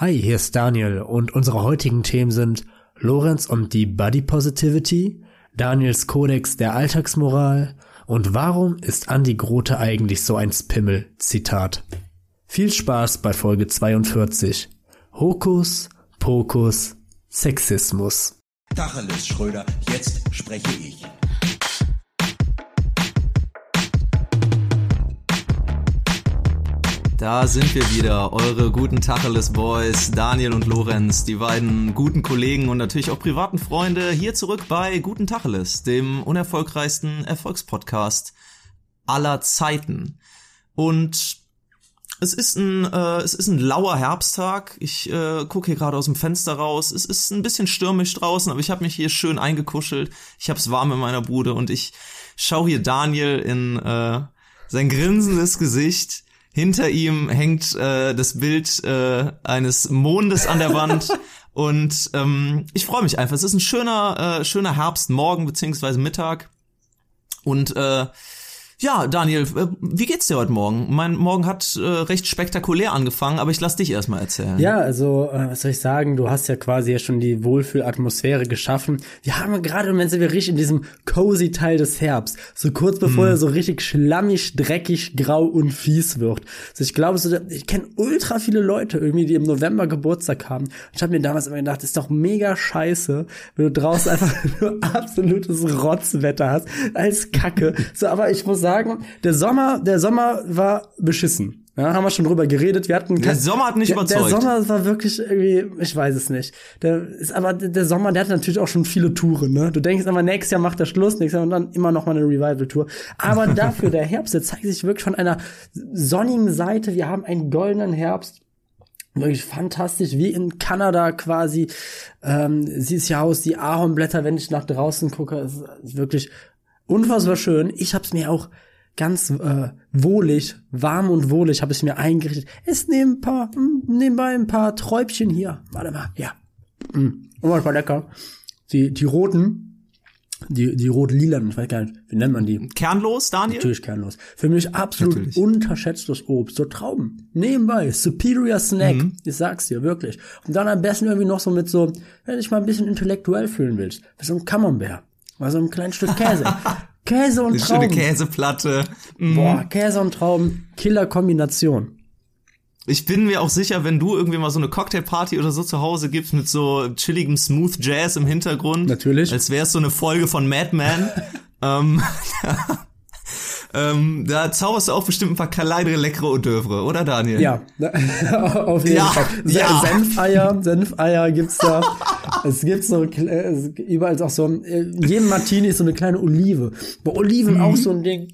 Hi, hier ist Daniel und unsere heutigen Themen sind Lorenz und die Body Positivity, Daniels Kodex der Alltagsmoral und warum ist Andy Grote eigentlich so ein Spimmel? Zitat. Viel Spaß bei Folge 42. Hokus, Pokus, Sexismus. Tacheles, Schröder, jetzt spreche ich. Da sind wir wieder, eure guten Tacheles Boys, Daniel und Lorenz, die beiden guten Kollegen und natürlich auch privaten Freunde, hier zurück bei Guten Tacheles, dem unerfolgreichsten Erfolgspodcast aller Zeiten. Und es ist ein, äh, es ist ein lauer Herbsttag. Ich äh, gucke hier gerade aus dem Fenster raus. Es ist ein bisschen stürmisch draußen, aber ich habe mich hier schön eingekuschelt. Ich hab's warm in meiner Bude und ich schaue hier Daniel in äh, sein grinsendes Gesicht hinter ihm hängt äh, das Bild äh, eines Mondes an der Wand. Und ähm, ich freue mich einfach. Es ist ein schöner, äh, schöner Herbstmorgen beziehungsweise Mittag. Und äh, ja, Daniel, äh, wie geht's dir heute Morgen? Mein Morgen hat äh, recht spektakulär angefangen, aber ich lass dich erstmal erzählen. Ja, also, äh, was soll ich sagen, du hast ja quasi ja schon die Wohlfühlatmosphäre geschaffen. Wir haben gerade im Moment sind wir richtig in diesem cozy Teil des Herbst. So kurz bevor hm. er so richtig schlammig, dreckig, grau und fies wird. Also ich glaube, so, ich kenne ultra viele Leute irgendwie, die im November Geburtstag haben. Ich habe mir damals immer gedacht, ist doch mega scheiße, wenn du draußen einfach nur absolutes Rotzwetter hast, als Kacke. So, aber ich muss sagen, sagen, der Sommer, der Sommer war beschissen. Ja, haben wir schon drüber geredet. Wir hatten der Sommer hat nicht der, überzeugt. Der Sommer war wirklich irgendwie, ich weiß es nicht. Der ist aber der Sommer, der hat natürlich auch schon viele Touren. Ne, du denkst immer nächstes Jahr macht er Schluss, nächstes Jahr und dann immer noch mal eine Revival-Tour. Aber dafür der Herbst, der zeigt sich wirklich von einer sonnigen Seite. Wir haben einen goldenen Herbst wirklich fantastisch, wie in Kanada quasi. Ähm, sieht es ja aus, die Ahornblätter, wenn ich nach draußen gucke, ist, ist wirklich unfassbar schön. Ich habe es mir auch ganz äh, wohlig, warm und wohlig habe ich mir eingerichtet. Es nehmen ein paar, hm, nebenbei ein paar Träubchen hier. Warte mal, ja. Mm, war lecker. Die, die roten, die, die rot-lilanen, ich weiß gar nicht, wie nennt man die? Kernlos, Daniel? Natürlich kernlos. Für mich absolut Natürlich. unterschätztes Obst. So Trauben. Nebenbei. Superior Snack. Mhm. Ich sag's dir, wirklich. Und dann am besten irgendwie noch so mit so, wenn du dich mal ein bisschen intellektuell fühlen willst. Mit so einem Camembert. Mal so ein kleines Stück Käse. Käse und Eine Trauben. Schöne Käseplatte. Mhm. Boah, Käse und Trauben, Killer-Kombination. Ich bin mir auch sicher, wenn du irgendwie mal so eine Cocktailparty oder so zu Hause gibst mit so chilligem Smooth Jazz im Hintergrund. Natürlich. Als wäre es so eine Folge von Mad Men. ähm, Ähm, da zauberst du auch bestimmt ein paar kleinere, leckere Oeuvre, oder Daniel? Ja, auf jeden ja, Fall. Ja. Senfeier, Senfeier gibt's da. es gibt so, überall auch so, in jedem Martini ist so eine kleine Olive. Bei Oliven mhm. auch so ein Ding.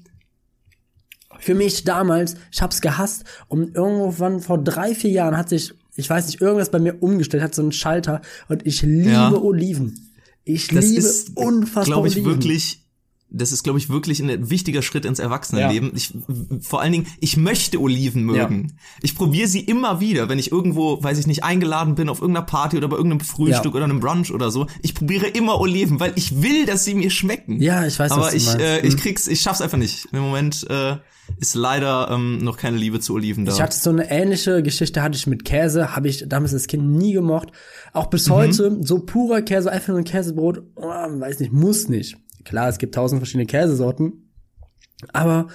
Für mich damals, ich hab's gehasst, und irgendwann vor drei, vier Jahren hat sich, ich weiß nicht, irgendwas bei mir umgestellt, hat so einen Schalter, und ich liebe ja. Oliven. Ich das liebe ist, unfassbar glaube ich, Oliven. wirklich das ist, glaube ich, wirklich ein wichtiger Schritt ins Erwachsenenleben. Ja. Ich, vor allen Dingen, ich möchte Oliven mögen. Ja. Ich probiere sie immer wieder, wenn ich irgendwo, weiß ich nicht, eingeladen bin auf irgendeiner Party oder bei irgendeinem Frühstück ja. oder einem Brunch oder so. Ich probiere immer Oliven, weil ich will, dass sie mir schmecken. Ja, ich weiß, Aber ich, äh, ich krieg's, ich schaff's einfach nicht. Im Moment äh, ist leider ähm, noch keine Liebe zu Oliven da. Ich hatte so eine ähnliche Geschichte, hatte ich mit Käse, habe ich damals als Kind nie gemocht. Auch bis mhm. heute, so purer Käse, einfach nur ein Käsebrot, oh, weiß nicht, muss nicht. Klar, es gibt tausend verschiedene Käsesorten, aber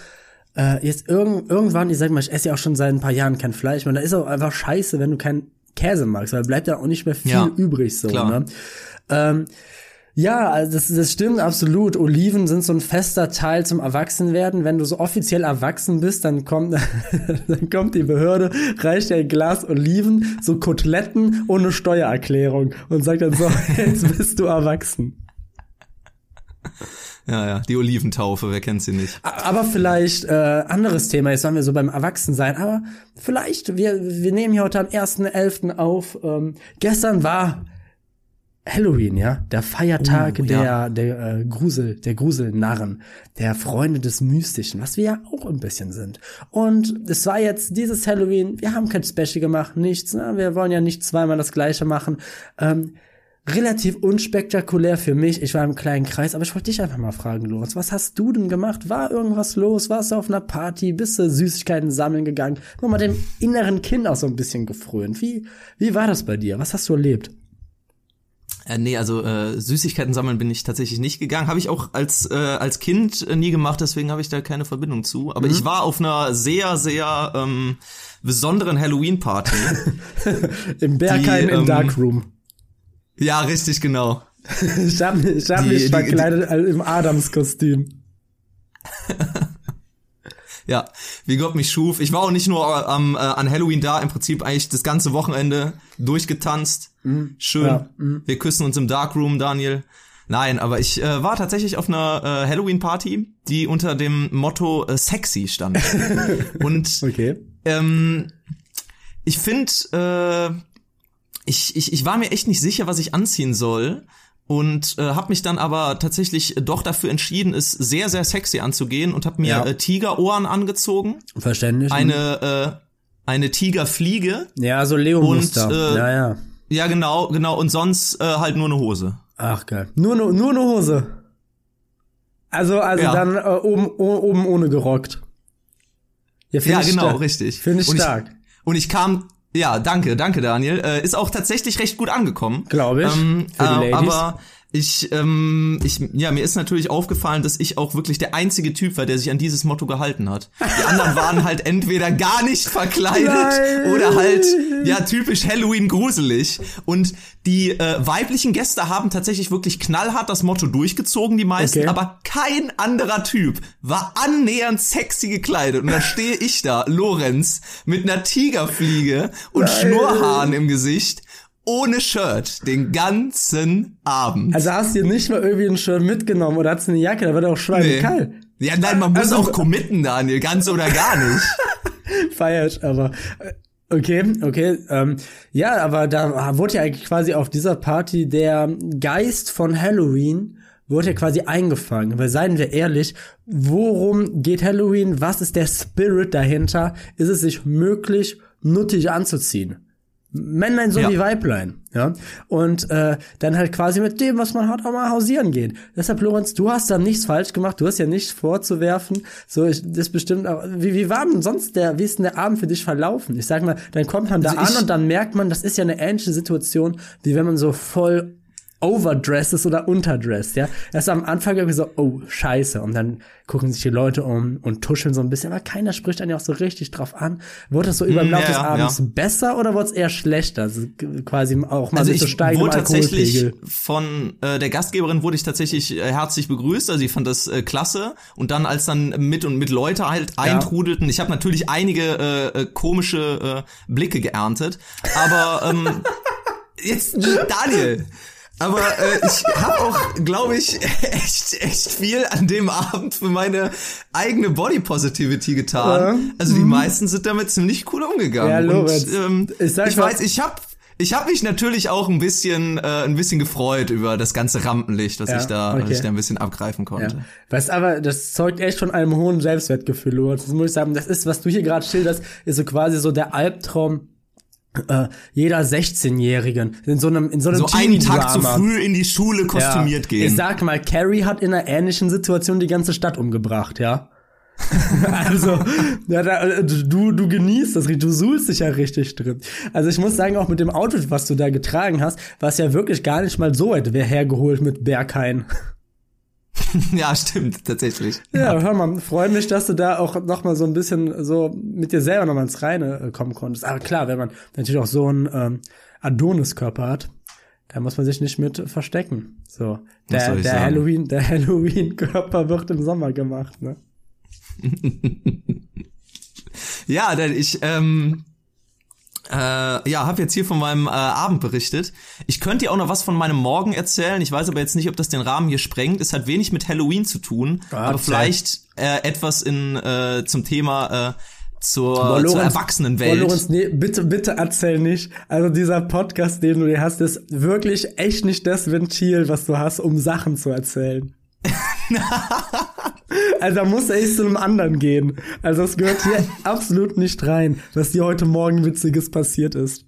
äh, jetzt irgend, irgendwann, ich sag mal, ich esse ja auch schon seit ein paar Jahren kein Fleisch, man, da ist auch einfach scheiße, wenn du keinen Käse magst, weil bleibt ja auch nicht mehr viel ja, übrig so. Klar. Ne? Ähm, ja, also das, das stimmt absolut. Oliven sind so ein fester Teil zum Erwachsenwerden. Wenn du so offiziell erwachsen bist, dann kommt, dann kommt die Behörde, reicht dir ein Glas Oliven, so Koteletten ohne Steuererklärung und sagt dann so, jetzt bist du erwachsen. Ja, ja, die Oliventaufe, wer kennt sie nicht? Aber vielleicht äh, anderes Thema, jetzt waren wir so beim Erwachsensein, aber vielleicht, wir, wir nehmen hier heute am 1.11. auf. Ähm, gestern war Halloween, ja, der Feiertag oh, der, ja. der äh, Grusel, der Gruselnarren, der Freunde des Mystischen, was wir ja auch ein bisschen sind. Und es war jetzt dieses Halloween, wir haben kein Special gemacht, nichts, ne? wir wollen ja nicht zweimal das gleiche machen. Ähm, relativ unspektakulär für mich. Ich war im kleinen Kreis, aber ich wollte dich einfach mal fragen, Lorenz, was hast du denn gemacht? War irgendwas los? Warst du auf einer Party? Bist du Süßigkeiten sammeln gegangen? Nur mal dem inneren Kind auch so ein bisschen gefrönt. Wie, wie war das bei dir? Was hast du erlebt? Äh, nee, also äh, Süßigkeiten sammeln bin ich tatsächlich nicht gegangen. Habe ich auch als äh, als Kind äh, nie gemacht, deswegen habe ich da keine Verbindung zu. Aber mhm. ich war auf einer sehr, sehr ähm, besonderen Halloween-Party. Im Bergheim die, im ähm, Darkroom. Ja, richtig, genau. ich habe ich hab die, mich verkleidet die, die, im Adams-Kostüm. ja, wie Gott mich schuf. Ich war auch nicht nur am, äh, an Halloween da, im Prinzip eigentlich das ganze Wochenende durchgetanzt. Mhm. Schön. Ja, mhm. Wir küssen uns im Darkroom, Daniel. Nein, aber ich äh, war tatsächlich auf einer äh, Halloween-Party, die unter dem Motto äh, sexy stand. Und okay. ähm, ich finde, äh, ich, ich, ich war mir echt nicht sicher, was ich anziehen soll und äh, habe mich dann aber tatsächlich doch dafür entschieden, es sehr sehr sexy anzugehen und habe mir ja. äh, Tigerohren angezogen. Verständlich. Eine äh, eine Tigerfliege. Ja, so Leo Muster. Äh, ja, ja. Ja, genau, genau und sonst äh, halt nur eine Hose. Ach geil. Nur nur nur eine Hose. Also also ja. dann äh, oben oben ohne gerockt. Ja, ja genau, stark. richtig. Finde ich und stark. Ich, und ich kam ja, danke, danke Daniel. Äh, ist auch tatsächlich recht gut angekommen. Glaube ich. Ähm, äh. Aber ich, ähm, ich, ja, mir ist natürlich aufgefallen, dass ich auch wirklich der einzige Typ war, der sich an dieses Motto gehalten hat. Die anderen waren halt entweder gar nicht verkleidet Nein. oder halt, ja, typisch Halloween gruselig. Und die äh, weiblichen Gäste haben tatsächlich wirklich knallhart das Motto durchgezogen, die meisten, okay. aber kein anderer Typ war annähernd sexy gekleidet. Und da stehe ich da, Lorenz, mit einer Tigerfliege und Nein. Schnurrhaaren im Gesicht ohne Shirt den ganzen Abend. Also hast du dir nicht mal irgendwie ein Shirt mitgenommen oder hast du eine Jacke, da wird auch schweinekalt. Nee. Ja, nein, man muss also, auch committen, Daniel, ganz oder gar nicht. Feiert, aber äh, okay, okay, ähm, ja, aber da wurde ja eigentlich quasi auf dieser Party der Geist von Halloween wurde ja quasi eingefangen, weil seien wir ehrlich, worum geht Halloween? Was ist der Spirit dahinter? Ist es sich möglich, nuttig anzuziehen? Männlein so ja. wie Weiblein, ja. Und äh, dann halt quasi mit dem, was man hat, auch mal hausieren geht. Deshalb, Lorenz, du hast da nichts falsch gemacht, du hast ja nichts vorzuwerfen. So, ich, das bestimmt auch. Wie, wie war denn sonst der, wie ist denn der Abend für dich verlaufen? Ich sag mal, dann kommt man da also an und dann merkt man, das ist ja eine ähnliche Situation, wie wenn man so voll overdressed ist oder unterdressed, ja. Erst am Anfang irgendwie so, oh, scheiße. Und dann gucken sich die Leute um und tuscheln so ein bisschen, aber keiner spricht dann ja auch so richtig drauf an. Wurde das so über den Laufe ja, des Abends ja. besser oder wurde es eher schlechter? Also quasi auch mal also so steigen wurde tatsächlich von äh, der Gastgeberin wurde ich tatsächlich äh, herzlich begrüßt, also ich fand das äh, klasse. Und dann, als dann mit und mit Leute halt ja. eintrudelten, ich habe natürlich einige äh, äh, komische äh, Blicke geerntet, aber ähm, jetzt Daniel, aber äh, ich habe auch, glaube ich, echt, echt viel an dem Abend für meine eigene Body Positivity getan. Ja. Also die mhm. meisten sind damit ziemlich cool umgegangen. Ja, Lorenz, Und, ähm, ich, ich weiß, ich habe ich habe mich natürlich auch ein bisschen äh, ein bisschen gefreut über das ganze Rampenlicht, was ja, ich da okay. was ich da ein bisschen abgreifen konnte. Ja. Was aber das zeugt echt von einem hohen Selbstwertgefühl, Lorenz. Das muss ich sagen, das ist was du hier gerade schilderst, ist so quasi so der Albtraum äh, jeder 16-Jährigen in so einem in so einem so einen Tag zu früh in die Schule kostümiert ja. gehen. Ich sag mal, Carrie hat in einer ähnlichen Situation die ganze Stadt umgebracht, ja. also, ja, da, du, du genießt das, du suhlst dich ja richtig drin. Also ich muss sagen, auch mit dem Outfit, was du da getragen hast, war es ja wirklich gar nicht mal so weit hergeholt mit Berghain. ja, stimmt, tatsächlich. Ja, ja. hör mal, freue mich, dass du da auch noch mal so ein bisschen so mit dir selber noch mal ins Reine äh, kommen konntest. Aber klar, wenn man natürlich auch so einen ähm, Adonis-Körper hat, da muss man sich nicht mit verstecken. So, der, der Halloween, der Halloween-Körper wird im Sommer gemacht, ne? ja, denn ich, ähm, äh, ja, habe jetzt hier von meinem äh, Abend berichtet. Ich könnte dir auch noch was von meinem Morgen erzählen. Ich weiß aber jetzt nicht, ob das den Rahmen hier sprengt. Es hat wenig mit Halloween zu tun, Gott aber vielleicht äh, etwas in äh, zum Thema äh, zur, Lorenz, zur Erwachsenenwelt. Lorenz, nee, bitte, bitte erzähl nicht. Also dieser Podcast, den du hier hast, ist wirklich echt nicht das Ventil, was du hast, um Sachen zu erzählen. also da muss er echt zu einem anderen gehen. Also es gehört hier absolut nicht rein, was dir heute Morgen Witziges passiert ist.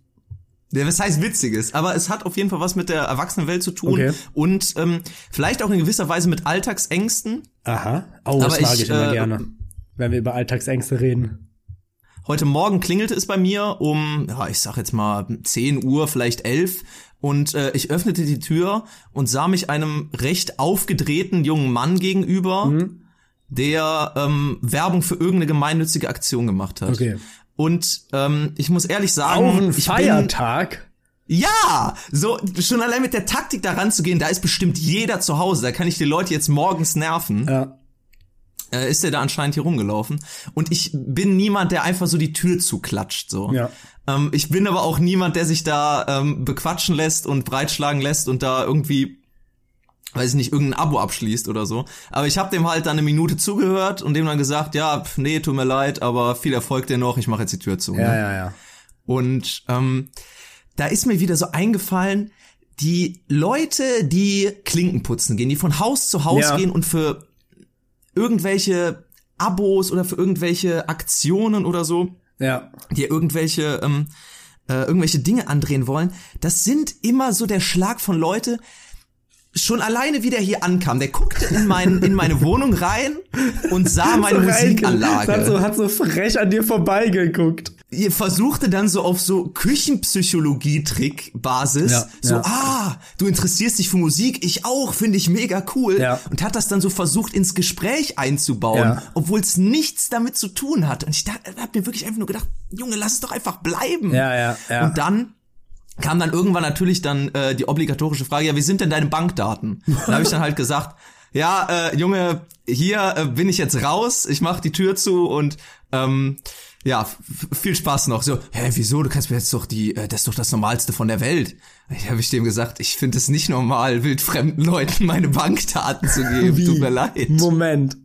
Ja, was heißt witziges? Aber es hat auf jeden Fall was mit der Erwachsenenwelt zu tun Okay. und ähm, vielleicht auch in gewisser Weise mit Alltagsängsten. Aha. Oh, das mag ich, ich, immer äh, gerne. Wenn wir über Alltagsängste reden. Heute Morgen klingelte es bei mir um, ja, ich sag jetzt mal 10 Uhr, vielleicht 11 und äh, ich öffnete die Tür und sah mich einem recht aufgedrehten jungen Mann gegenüber, Mhm. Der ähm, Werbung für irgendeine gemeinnützige Aktion gemacht hat. Okay. Und ähm, ich muss ehrlich sagen, Auch ein ich bin, Feiertag. ja, so schon allein mit der Taktik da ranzugehen, da ist bestimmt jeder zu Hause, da kann ich die Leute jetzt morgens nerven. Ja. Äh, ist der da anscheinend hier rumgelaufen. Und ich bin niemand, der einfach so die Tür zuklatscht, so. Ja. Ähm, ich bin aber auch niemand, der sich da ähm, bequatschen lässt und breitschlagen lässt und da irgendwie, weiß ich nicht, irgendein Abo abschließt oder so. Aber ich habe dem halt dann eine Minute zugehört und dem dann gesagt, ja, pf, nee, tut mir leid, aber viel Erfolg dir noch, ich mache jetzt die Tür zu. Ja, ne? ja, ja. Und ähm, da ist mir wieder so eingefallen, die Leute, die Klinken putzen gehen, die von Haus zu Haus Ja. gehen und für irgendwelche Abos oder für irgendwelche Aktionen oder so, Ja. die irgendwelche ähm, äh, irgendwelche Dinge andrehen wollen, das sind immer so der Schlag von Leute. Schon alleine, wie der hier ankam, der guckte in, mein, in meine Wohnung rein und sah meine So Musikanlage. Hat so, hat so frech an dir vorbeigeguckt. ihr versuchte dann so auf so Küchenpsychologie-Trick-Basis, Ja, so, ja. ah, du interessierst dich für Musik, ich auch, finde ich mega cool. Ja. Und hat das dann so versucht ins Gespräch einzubauen, obwohl es nichts damit zu tun hat. Und ich da, hab mir wirklich einfach nur gedacht, Junge, lass es doch einfach bleiben. Ja, ja, ja. Und dann kam dann irgendwann natürlich dann äh, die obligatorische Frage, ja, wie sind denn deine Bankdaten? Da habe ich dann halt gesagt, ja, äh, Junge, hier äh, bin ich jetzt raus, ich mach die Tür zu und ähm, ja, viel Spaß noch. So, hä, wieso? Du kannst mir jetzt doch die, äh, das ist doch das Normalste von der Welt. Ich habe ich dem gesagt, ich finde es nicht normal, wildfremden Leuten meine Bankdaten zu geben. Tut mir leid. Moment.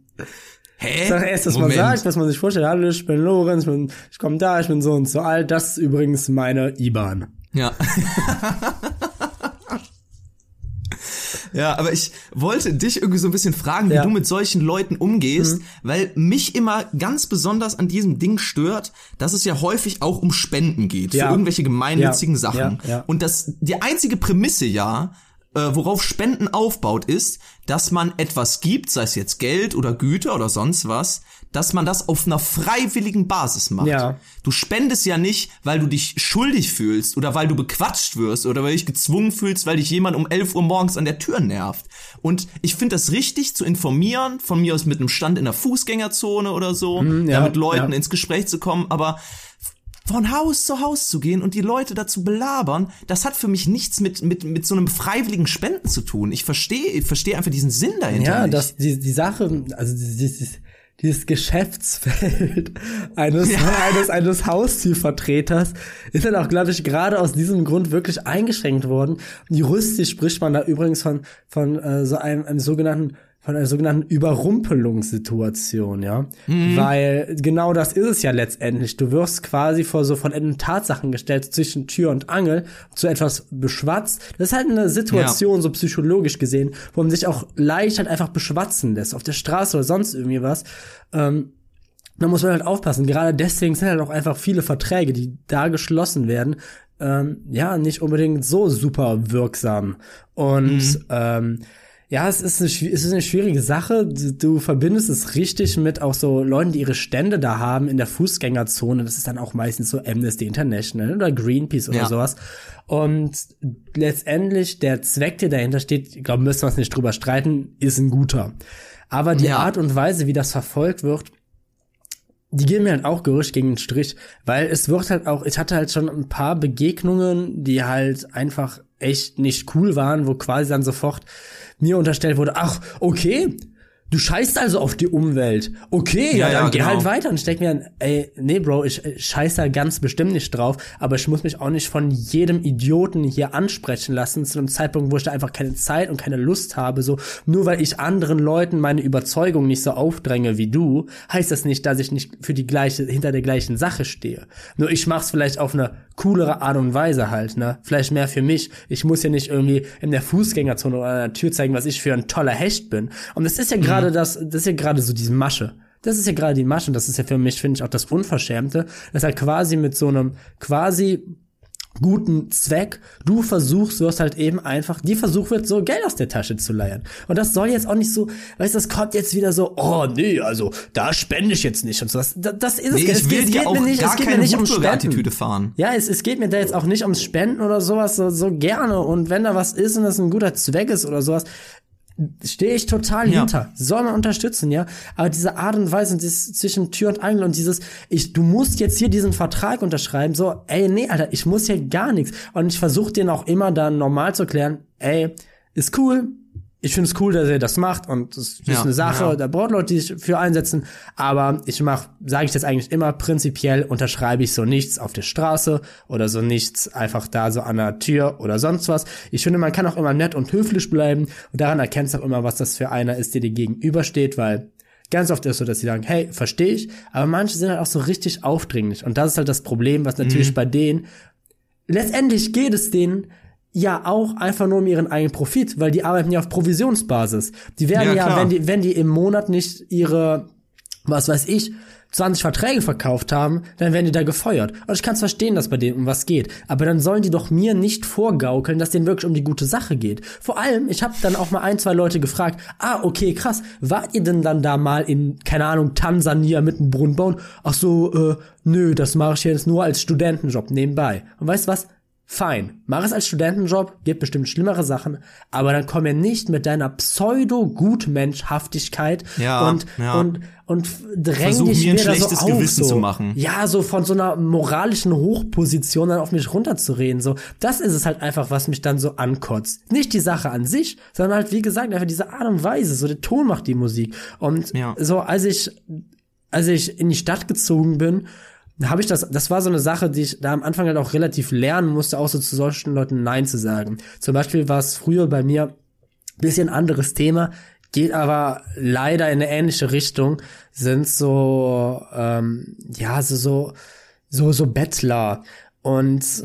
Hä? Sag erst, was man Moment. sagt, was man sich vorstellt. Hallo, ich bin Lorenz, ich, bin, ich komme da, ich bin so und so alt. Das ist übrigens meine IBAN. Ja. Ja, aber ich wollte dich irgendwie so ein bisschen fragen, wie Ja. du mit solchen Leuten umgehst, weil mich immer ganz besonders an diesem Ding stört, dass es ja häufig auch um Spenden geht, Ja. für irgendwelche gemeinnützigen Ja, Sachen. Und das, die einzige Prämisse ja, äh, worauf Spenden aufbaut, ist, dass man etwas gibt, sei es jetzt Geld oder Güter oder sonst was, dass man das auf einer freiwilligen Basis macht. Ja. Du spendest ja nicht, weil du dich schuldig fühlst oder weil du bequatscht wirst oder weil du dich gezwungen fühlst, weil dich jemand um 11 Uhr morgens an der Tür nervt. Und ich finde das richtig zu informieren, von mir aus mit einem Stand in der Fußgängerzone oder so, Mhm, ja, mit Leuten ja. ins Gespräch zu kommen, aber von Haus zu Haus zu gehen und die Leute dazu belabern, das hat für mich nichts mit, mit, mit so einem freiwilligen Spenden zu tun. Ich verstehe, ich verstehe einfach diesen Sinn dahinter Ja, nicht. das, die, die Sache, also dieses, dieses Geschäftsfeld eines, eines, eines Haustiervertreters ist dann auch, glaube ich, gerade aus diesem Grund wirklich eingeschränkt worden. Juristisch spricht man da übrigens von, von äh, so einem, einem sogenannten von einer sogenannten Überrumpelungssituation, ja. Weil genau das ist es ja letztendlich. Du wirst quasi vor so von Enden Tatsachen gestellt zwischen Tür und Angel, zu etwas beschwatzt. Das ist halt eine Situation, so psychologisch gesehen, wo man sich auch leicht halt einfach beschwatzen lässt, auf der Straße oder sonst irgendwie was. Ähm, da muss man halt aufpassen. Gerade deswegen sind halt auch einfach viele Verträge, die da geschlossen werden, ähm, ja, nicht unbedingt so super wirksam. Und ähm, ja, es ist, eine, es ist eine schwierige Sache. Du, du verbindest es richtig mit auch so Leuten, die ihre Stände da haben in der Fußgängerzone. Das ist dann auch meistens so Amnesty International oder Greenpeace oder Ja. sowas. Und letztendlich der Zweck, der dahinter steht, ich glaube, müssen wir uns nicht drüber streiten, ist ein guter. Aber die Ja. Art und Weise, wie das verfolgt wird, die gehen mir halt auch Gerücht gegen den Strich, weil es wird halt auch, ich hatte halt schon ein paar Begegnungen, die halt einfach echt nicht cool waren, wo quasi dann sofort mir unterstellt wurde, ach, okay, du scheißt also auf die Umwelt. Okay, ja, Ja, ja, dann geh genau. halt weiter und ich denk mir dann, ey, nee, Bro, ich scheiß da ganz bestimmt nicht drauf, aber ich muss mich auch nicht von jedem Idioten hier ansprechen lassen zu einem Zeitpunkt, wo ich da einfach keine Zeit und keine Lust habe, so, nur weil ich anderen Leuten meine Überzeugung nicht so aufdränge wie du, heißt das nicht, dass ich nicht für die gleiche, hinter der gleichen Sache stehe. Nur ich mach's vielleicht auf eine coolere Art und Weise halt, ne? Vielleicht mehr für mich. Ich muss ja nicht irgendwie in der Fußgängerzone oder an der Tür zeigen, was ich für ein toller Hecht bin. Und das ist ja gerade das, das ist ja gerade so diese Masche. Das ist ja gerade die Masche und das ist ja für mich, finde ich, auch das Unverschämte, dass er quasi mit so einem quasi guten Zweck. Du versuchst, du hast halt eben einfach, die Versuch wird, so Geld aus der Tasche zu leiern. Und das soll jetzt auch nicht so, weißt du, das kommt jetzt wieder so, oh nee, also da spende ich jetzt nicht und so. Das, das ist nee, es. Ich will es dir auch mir nicht, gar es geht keine mir nicht ums Spenden. fahren. Ja, es, es geht mir da jetzt auch nicht ums Spenden oder sowas, so, so gerne. Und wenn da was ist und das ein guter Zweck ist oder sowas, stehe ich total Ja. hinter. Soll man unterstützen, ja. Aber diese Art und Weise und dieses zwischen Tür und Angel und dieses, ich, du musst jetzt hier diesen Vertrag unterschreiben, so, ey, nee, Alter, ich muss hier gar nichts. Und ich versuche denen auch immer dann normal zu klären, ey, ist cool, ich finde es cool, dass ihr das macht und das ist Ja, eine Sache, ja. da braucht Leute, die sich für einsetzen, aber ich mach, sage ich das eigentlich immer, prinzipiell unterschreibe ich so nichts auf der Straße oder so nichts einfach da so an der Tür oder sonst was. Ich finde, man kann auch immer nett und höflich bleiben und daran erkennst du auch immer, was das für einer ist, der dir gegenübersteht, weil Ganz oft ist es so, dass sie sagen, hey, verstehe ich, aber manche sind halt auch so richtig aufdringlich. Und das ist halt das Problem, was natürlich bei denen letztendlich geht es denen ja auch einfach nur um ihren eigenen Profit, weil die arbeiten ja auf Provisionsbasis. Die werden Ja, ja, wenn die, wenn die im Monat nicht ihre, was weiß ich, 20 Verträge verkauft haben, dann werden die da gefeuert. Und ich kann es verstehen, dass bei denen um was geht. Aber dann sollen die doch mir nicht vorgaukeln, dass denen wirklich um die gute Sache geht. Vor allem, ich habe dann auch mal ein, zwei Leute gefragt, ah, okay, krass, wart ihr denn dann da mal in, keine Ahnung, Tansania mit einem Brunnen bauen? Ach so, äh, nö, das mache ich jetzt nur als Studentenjob nebenbei. Und weißt du was? Fein, mach es als Studentenjob, gibt bestimmt schlimmere Sachen, aber dann komm mir nicht mit deiner Pseudo-Gutmenschhaftigkeit Ja, und, ja. und, und dräng Versuch, dich mir ein wieder schlechtes so auf, Gewissen so. zu machen. Ja, so von so einer moralischen Hochposition dann auf mich runterzureden, so. Das ist es halt einfach, was mich dann so ankotzt. Nicht die Sache an sich, sondern halt, wie gesagt, einfach diese Art und Weise, so der Ton macht die Musik. Und Ja. so, als ich, als ich in die Stadt gezogen bin, habe ich das, das war so eine Sache, die ich da am Anfang halt auch relativ lernen musste, auch so zu solchen Leuten Nein zu sagen. Zum Beispiel war es früher bei mir bisschen anderes Thema, geht aber leider in eine ähnliche Richtung, sind so, ähm, ja, so, so, so, so Bettler. Und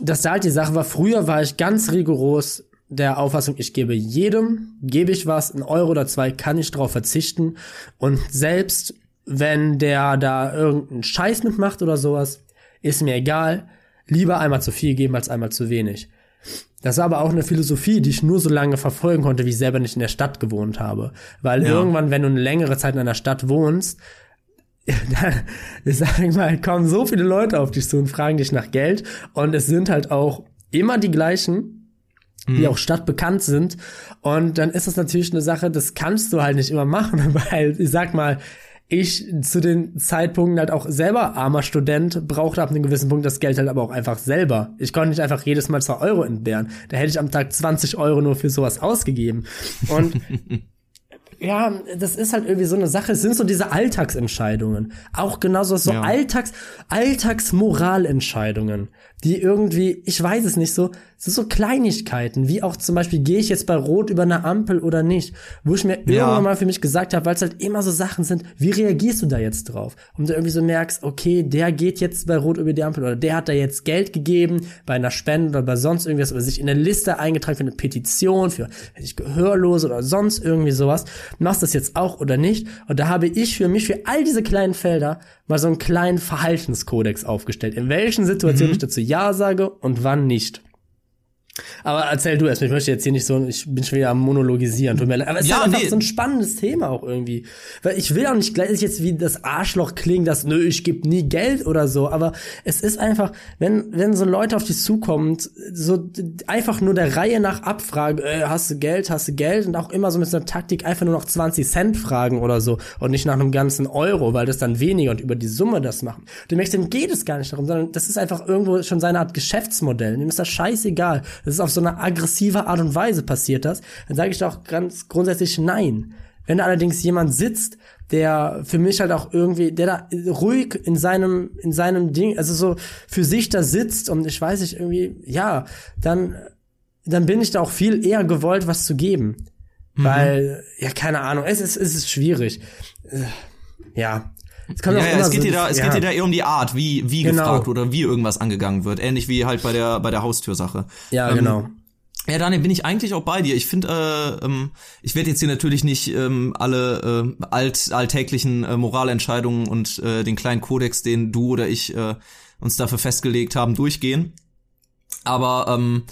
das da halt die Sache war, früher war ich ganz rigoros der Auffassung, ich gebe jedem, gebe ich was, ein Euro oder zwei, kann ich drauf verzichten. Und selbst wenn der da irgendeinen Scheiß mitmacht oder sowas, ist mir egal. Lieber einmal zu viel geben als einmal zu wenig. Das war aber auch eine Philosophie, die ich nur so lange verfolgen konnte, wie ich selber nicht in der Stadt gewohnt habe. Weil Ja. irgendwann, wenn du eine längere Zeit in einer Stadt wohnst, dann, ich sag mal, kommen so viele Leute auf dich zu und fragen dich nach Geld. Und es sind halt auch immer die gleichen, die auch stadtbekannt sind. Und dann ist das natürlich eine Sache, das kannst du halt nicht immer machen, weil, ich sag mal, ich zu den Zeitpunkten halt auch selber armer Student brauchte ab einem gewissen Punkt das Geld halt aber auch einfach selber. Ich konnte nicht einfach jedes Mal zwei Euro entbehren. Da hätte ich am Tag 20 Euro nur für sowas ausgegeben. Und ja, das ist halt irgendwie so eine Sache. Es sind so diese Alltagsentscheidungen. Auch genauso so Ja. Alltags, Alltagsmoralentscheidungen, die irgendwie, ich weiß es nicht so, es sind so Kleinigkeiten, wie auch zum Beispiel, gehe ich jetzt bei Rot über eine Ampel oder nicht, wo ich mir Ja. irgendwann mal für mich gesagt habe, weil es halt immer so Sachen sind, wie reagierst du da jetzt drauf? Und du irgendwie so merkst, okay, der geht jetzt bei Rot über die Ampel oder der hat da jetzt Geld gegeben bei einer Spende oder bei sonst irgendwas oder sich in eine Liste eingetragen für eine Petition, für ich, Gehörlose oder sonst irgendwie sowas. Machst das jetzt auch oder nicht? Und da habe ich für mich für all diese kleinen Felder mal so einen kleinen Verhaltenskodex aufgestellt, in welchen Situationen ich dazu Ja sage und wann nicht. Aber erzähl du erst, ich möchte jetzt hier nicht so, ich bin schon wieder am Monologisieren, tut mir leid. Aber es Ja, ist halt einfach nee. so ein spannendes Thema auch irgendwie. Weil ich will auch nicht gleich jetzt wie das Arschloch klingen, dass, nö, ich geb nie Geld oder so, aber es ist einfach, wenn, wenn so Leute auf dich zukommen, so einfach nur der Reihe nach abfragen, äh, hast du Geld, hast du Geld und auch immer so mit so einer Taktik einfach nur noch 20 Cent fragen oder so und nicht nach einem ganzen Euro, weil das dann weniger und über die Summe das machen. Du merkst, dem geht es gar nicht darum, sondern das ist einfach irgendwo schon seine Art Geschäftsmodell. Dem ist das scheißegal. Das ist auf so eine aggressive Art und Weise passiert das. Dann sage ich doch ganz grundsätzlich nein. Wenn da allerdings jemand sitzt, der für mich halt auch irgendwie, der da ruhig in seinem, in seinem Ding, also so für sich da sitzt und ich weiß nicht, irgendwie, ja, dann, dann bin ich da auch viel eher gewollt, was zu geben. Weil, ja, keine Ahnung, es ist, es ist schwierig. Äh, Ja. Es Ja, ja, es geht so- dir da, es ja. geht dir da eher um die Art, wie, wie Genau. gefragt oder wie irgendwas angegangen wird. Ähnlich wie halt bei der, bei der Haustürsache. Ja, Ähm, genau. Ja, Daniel, bin ich eigentlich auch bei dir. Ich finde, äh, ähm, ich werde jetzt hier natürlich nicht ähm, alle äh, alt, alltäglichen äh, Moralentscheidungen und äh, den kleinen Kodex, den du oder ich äh, uns dafür festgelegt haben, durchgehen. Aber ähm,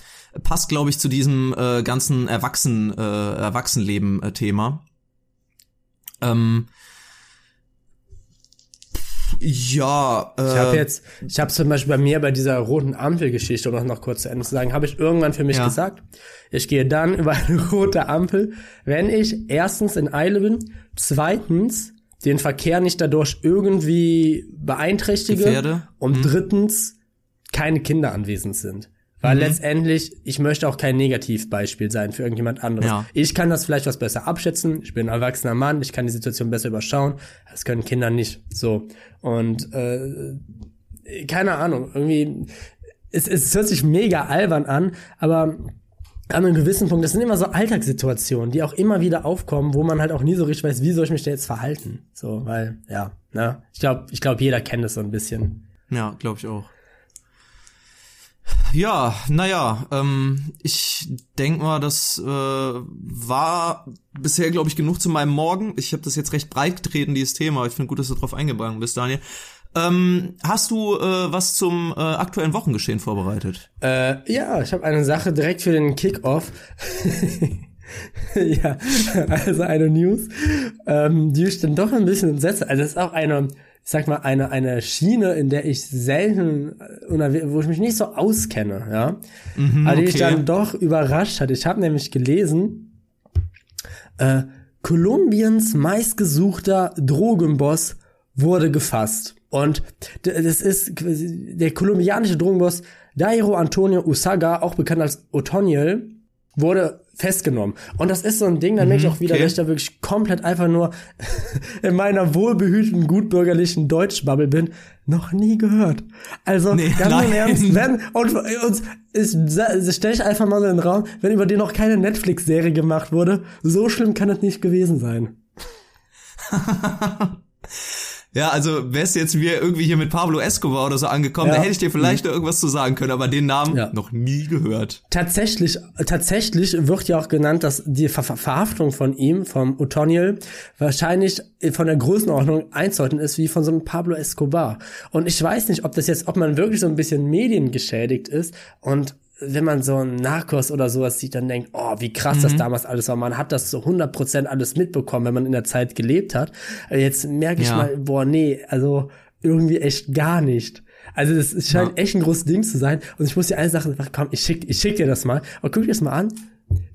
passt, glaube ich, zu diesem äh, ganzen Erwachsen, äh, Erwachsenleben-Thema. Ähm, ja, äh, Ich habe jetzt, ich habe zum Beispiel bei mir bei dieser roten Ampelgeschichte, um das noch kurz zu Ende zu sagen, habe ich irgendwann für mich Ja. gesagt, ich gehe dann über eine rote Ampel, wenn ich erstens in Eile bin, zweitens den Verkehr nicht dadurch irgendwie beeinträchtige Gefährde. und drittens keine Kinder anwesend sind. Weil Mhm. letztendlich, ich möchte auch kein Negativbeispiel sein für irgendjemand anderes. Ja. Ich kann das vielleicht was besser abschätzen. Ich bin ein erwachsener Mann, ich kann die Situation besser überschauen. Das können Kinder nicht. So. Und äh, keine Ahnung, irgendwie, es, es hört sich mega albern an, aber an einem gewissen Punkt, das sind immer so Alltagssituationen, die auch immer wieder aufkommen, wo man halt auch nie so richtig weiß, wie soll ich mich da jetzt verhalten. So, weil, ja, ne? Ich glaube, ich glaube, jeder kennt es so ein bisschen. Ja, glaube ich auch. Ja, naja, ähm, ich denk mal, das äh, war bisher, glaube ich, genug zu meinem Morgen. Ich habe das jetzt recht breit getreten, dieses Thema. Ich finde gut, dass du drauf eingegangen bist, Daniel. Ähm, hast du äh, was zum äh, aktuellen Wochengeschehen vorbereitet? Äh, ja, ich habe eine Sache direkt für den Kickoff. ja, also eine News, ähm, die mich dann doch ein bisschen entsetzt. Also es ist auch eine, ich sag mal, eine, eine Schiene, in der ich selten, äh, wo ich mich nicht so auskenne, ja. aber die okay. dann doch überrascht hat. Ich habe nämlich gelesen, äh, Kolumbiens meistgesuchter Drogenboss wurde gefasst. Und das ist der kolumbianische Drogenboss Dairo Antonio Usaga, auch bekannt als Otoniel, wurde festgenommen. Und das ist so ein Ding, da merke ich auch wieder, okay. dass ich da wirklich komplett einfach nur in meiner wohlbehüteten, gutbürgerlichen Deutschbubble bin, noch nie gehört. Also Nee, ganz nein. im Ernst, wenn, und, und ich stelle ich einfach mal so in den Raum, wenn über den noch keine Netflix-Serie gemacht wurde, so schlimm kann es nicht gewesen sein. Ja, also wärst jetzt mir irgendwie hier mit Pablo Escobar oder so angekommen, Ja. da hätte ich dir vielleicht noch irgendwas zu sagen können, aber den Namen Ja. noch nie gehört. Tatsächlich, tatsächlich wird ja auch genannt, dass die Ver Ver Verhaftung von ihm, vom Otoniel, wahrscheinlich von der Größenordnung einzuordnen ist wie von so einem Pablo Escobar. Und ich weiß nicht, ob das jetzt, ob man wirklich so ein bisschen mediengeschädigt ist und wenn man so einen Narcos oder sowas sieht, dann denkt, oh, wie krass das damals alles war. Man hat das so 100% alles mitbekommen, wenn man in der Zeit gelebt hat. Jetzt merke ich Ja. mal, boah, nee, also irgendwie echt gar nicht. Also das es scheint echt ein großes Ding zu sein. Und ich muss dir eine Sache sagen, komm, ich schick, ich schick dir das mal. Und guck dir das mal an.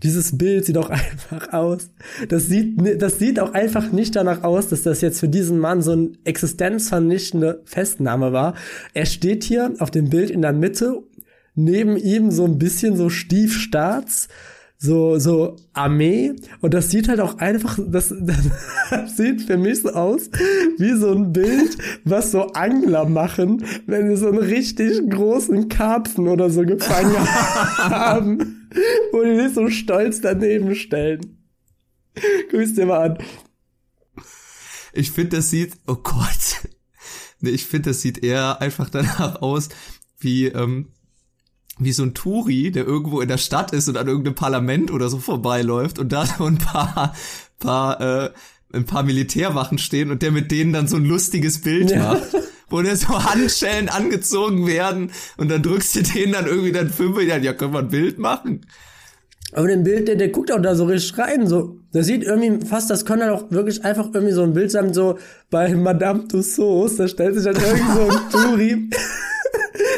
Dieses Bild sieht auch einfach aus. Das sieht, das sieht auch einfach nicht danach aus, dass das jetzt für diesen Mann so eine existenzvernichtende Festnahme war. Er steht hier auf dem Bild in der Mitte, neben ihm so ein bisschen so Stiefstaats, so, so Armee. Und das sieht halt auch einfach, das, das sieht für mich so aus wie so ein Bild, was so Angler machen, wenn sie so einen richtig großen Karpfen oder so gefangen haben, wo die sich so stolz daneben stellen. Guck's dir mal an. Ich finde, das sieht, oh Gott. Nee, ich finde, das sieht eher einfach danach aus, wie, ähm, wie so ein Touri, der irgendwo in der Stadt ist und an irgendeinem Parlament oder so vorbeiläuft und da so ein paar, paar, äh, ein paar Militärwachen stehen und der mit denen dann so ein lustiges Bild Ja. macht. Wo der so Handschellen angezogen werden und dann drückst du denen dann irgendwie dann fünf ja, ja, können wir ein Bild machen? Aber den Bild, der, der guckt auch da so richtig rein, so. Das sieht irgendwie fast, das könnte auch wirklich einfach irgendwie so ein Bild sein, so bei Madame Tussauds, da stellt sich dann irgend so ein Touri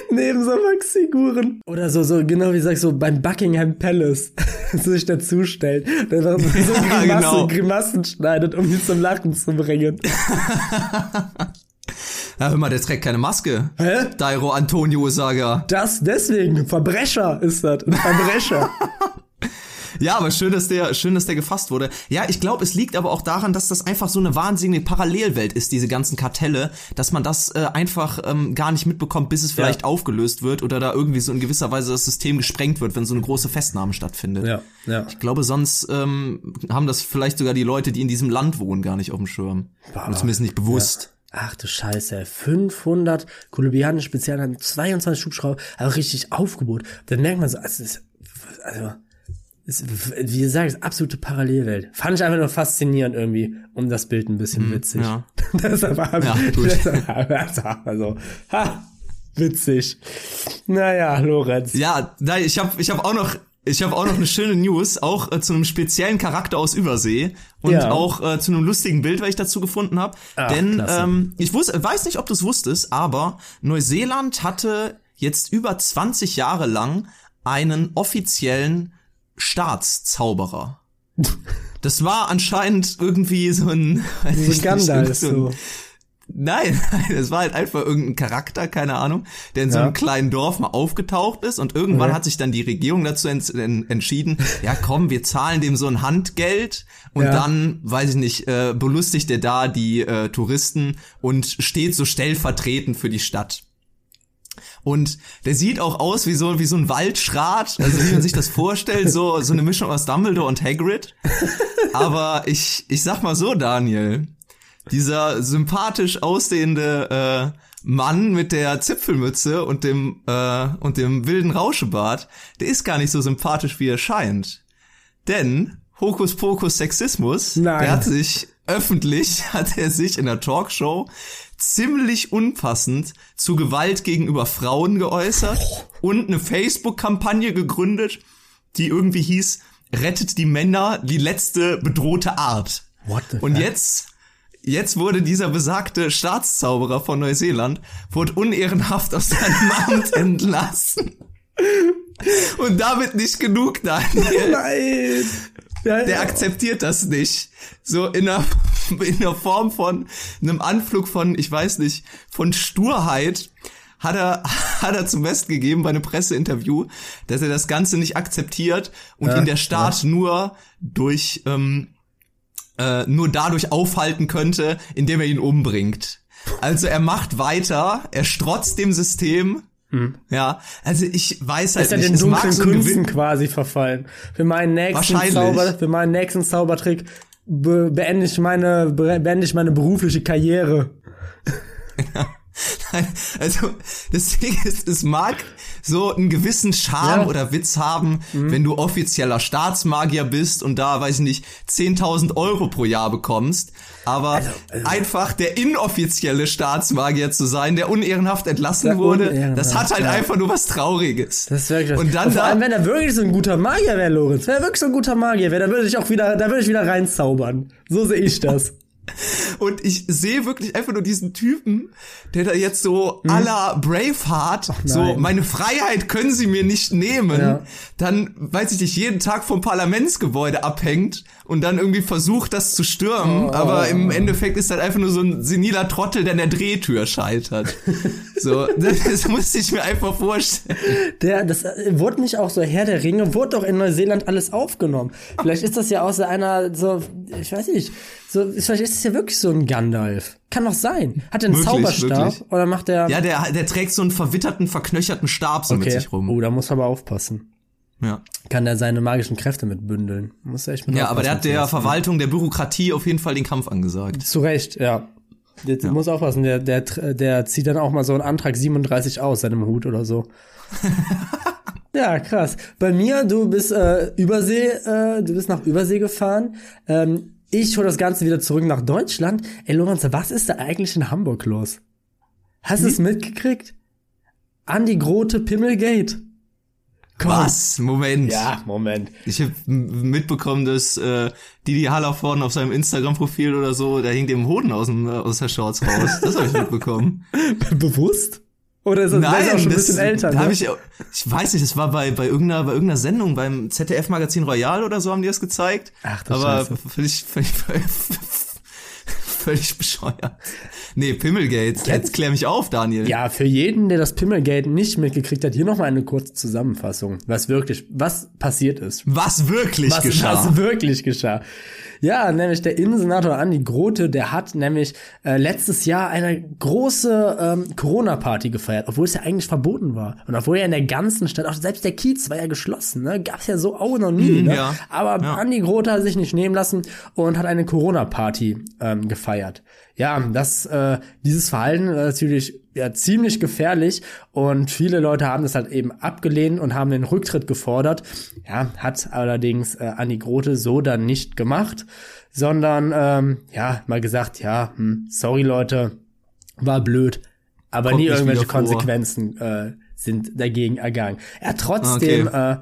neben so Wachsfiguren. Oder so, so, genau wie sagst so beim Buckingham Palace sich dazustellt. Der einfach so Grimassen, genau. Grimassen schneidet, um ihn zum Lachen zu bringen. Ja, hör mal, der trägt keine Maske. Hä? Dairo Antonio Saga. Das deswegen, Verbrecher ist das, ein Verbrecher. Ja, aber schön, dass der, schön, dass der gefasst wurde. Ja, ich glaube, es liegt aber auch daran, dass das einfach so eine wahnsinnige Parallelwelt ist, diese ganzen Kartelle, dass man das äh, einfach ähm, gar nicht mitbekommt, bis es vielleicht aufgelöst wird oder da irgendwie so in gewisser Weise das System gesprengt wird, wenn so eine große Festnahme stattfindet. ja, ja. Ich glaube, sonst ähm, haben das vielleicht sogar die Leute, die in diesem Land wohnen, gar nicht auf dem Schirm. Oder zumindest nicht bewusst. Ach du Scheiße, 500 kolumbianische Spezialeinheiten, 22 Hubschrauber, also richtig Aufgebot. Dann merkt man so, also, es ist- wie gesagt, es ist absolute Parallelwelt. Fand ich einfach nur faszinierend irgendwie, um das Bild ein bisschen witzig. ja. Deshalb habe Ja, ich, also, ha, Witzig. Naja, Lorenz. Ja, nein, ich habe ich hab auch noch ich habe auch noch eine schöne News, auch äh, zu einem speziellen Charakter aus Übersee und Ja. auch äh, zu einem lustigen Bild, was ich dazu gefunden habe. Ach, Denn klasse. ähm, ich wusste, weiß nicht, ob du es wusstest, aber Neuseeland hatte jetzt über 20 Jahre lang einen offiziellen Staatszauberer. Das war anscheinend irgendwie so ein, weiß So ich nicht, Gandalf, so ein- so. Nein, nein, es war halt einfach irgendein Charakter, keine Ahnung, der in so Ja. einem kleinen Dorf mal aufgetaucht ist und irgendwann Okay. hat sich dann die Regierung dazu ents en entschieden, ja komm, wir zahlen dem so ein Handgeld und Ja. dann, weiß ich nicht, äh, belustigt er da die äh, Touristen und steht so stellvertretend für die Stadt. Und der sieht auch aus wie so, wie so ein Waldschrat, also wie man sich das vorstellt, so, so eine Mischung aus Dumbledore und Hagrid. Aber ich, ich sag mal so, Daniel, dieser sympathisch aussehende äh, Mann mit der Zipfelmütze und dem äh, und dem wilden Rauschebart, der ist gar nicht so sympathisch wie er scheint. Denn Hokuspokus Sexismus, Nein. der hat sich öffentlich hat er sich in der Talkshow ziemlich unpassend zu Gewalt gegenüber Frauen geäußert und eine Facebook-Kampagne gegründet, die irgendwie hieß Rettet die Männer, die letzte bedrohte Art. What the Und jetzt, jetzt wurde dieser besagte Staatszauberer von Neuseeland, wurde unehrenhaft aus seinem Amt entlassen. Und damit nicht genug, Daniel. Nein. Ja, Der ja. akzeptiert das nicht. So in der, in der Form von einem Anflug von, ich weiß nicht, von Sturheit hat er, hat er zum Besten gegeben bei einem Presseinterview, dass er das Ganze nicht akzeptiert und Ja, ihn der Staat nur durch, ähm, äh, nur dadurch aufhalten könnte, indem er ihn umbringt. Also er macht weiter, er strotzt dem System. Ja, also ich weiß halt ist ja nicht. den es mag dunklen Künsten quasi verfallen. Für meinen nächsten Wahrscheinlich. Zauber, für meinen nächsten Zaubertrick be beende ich meine be beende ich meine berufliche Karriere. Nein, Also das Ding ist, es mag so einen gewissen Charme Ja. Mhm. oder Witz haben, wenn du offizieller Staatsmagier bist und da, weiß ich nicht, 10.000 Euro pro Jahr bekommst. Aber also einfach der inoffizielle Staatsmagier zu sein, der unehrenhaft entlassen Der wurde, unehrenhaft, das hat halt ja. einfach nur was Trauriges. Das ist wirklich Und dann vor da- allem, wenn er wirklich so ein guter Magier wäre, Lorenz, wenn er wirklich so ein guter Magier wäre, dann würde ich auch wieder, da würde ich wieder reinzaubern. So sehe ich das. Und ich sehe wirklich einfach nur diesen Typen, der da jetzt so à la Braveheart, so Mhm. meine Freiheit können sie mir nicht nehmen, Ja. dann, weiß ich nicht, jeden Tag vom Parlamentsgebäude abhängt und dann irgendwie versucht, das zu stürmen, Oh. aber im Endeffekt ist halt einfach nur so ein seniler Trottel, der an der Drehtür scheitert. so, das, das musste ich mir einfach vorstellen. Der, das äh, wurde nicht auch so Herr der Ringe, wurde doch in Neuseeland alles aufgenommen. Vielleicht ist das ja aus einer so, ich weiß nicht, so, vielleicht ist es ja wirklich so ein Gandalf. Kann doch sein. Hat er einen Wirklich, Zauberstab wirklich. oder macht er? Ja, der, der trägt so einen verwitterten, verknöcherten Stab so mit okay. sich rum. Oh, da muss er aber aufpassen. Ja. Kann er seine magischen Kräfte mit bündeln? Muss er echt mit ja, aber der hat der sowas. Verwaltung, der Bürokratie auf jeden Fall den Kampf angesagt. Zu Recht, ja. Der muss aufpassen, der, der, der zieht dann auch mal so einen Antrag 37 aus seinem Hut oder so. ja, krass. Bei mir, du bist äh, Übersee, äh, du bist nach Übersee gefahren. Ähm, ich hole das Ganze wieder zurück nach Deutschland. Ey, Lorenz, was ist da eigentlich in Hamburg los? Hast du es mitgekriegt? Andi Grote Pimmelgate. Komm. Was? Moment. Ja, Moment. Ich habe mitbekommen, dass äh, Didi Hallervorden auf seinem Instagram-Profil oder so, da hing dem Hoden aus, dem, äh, aus der Shorts raus. Das habe ich mitbekommen. Bewusst? Oder ist das, das ist auch schon ein bisschen älter? ne? ich, ich weiß nicht, das war bei, bei, irgendeiner, bei irgendeiner Sendung, beim ZDF-Magazin Royal oder so haben die das gezeigt. Ach, du Aber völlig, völlig, völlig, völlig bescheuert. Nee, Pimmelgate, jetzt klär mich auf, Daniel. Ja, für jeden, der das Pimmelgate nicht mitgekriegt hat, hier nochmal eine kurze Zusammenfassung, was wirklich, was passiert ist. Was wirklich Was, geschah. was wirklich geschah. Ja, nämlich der Innensenator Andi Grote, der hat nämlich äh, letztes Jahr eine große ähm, Corona-Party gefeiert, obwohl es ja eigentlich verboten war. Und obwohl ja in der ganzen Stadt, auch selbst der Kiez war ja geschlossen, ne? Gab's ja so auch noch nie. Mhm, ne? ja. Aber Ja. Andi Grote hat sich nicht nehmen lassen und hat eine Corona-Party ähm, gefeiert. Ja, das, äh, dieses Verhalten war natürlich ja ziemlich gefährlich und viele Leute haben das halt eben abgelehnt und haben den Rücktritt gefordert. Ja, hat allerdings äh, Andi Grote so dann nicht gemacht, sondern ähm, ja mal gesagt, ja, hm, sorry Leute, war blöd. aber Kommt nie irgendwelche. Konsequenzen äh, sind dagegen ergangen. Er hat trotzdem Okay. äh,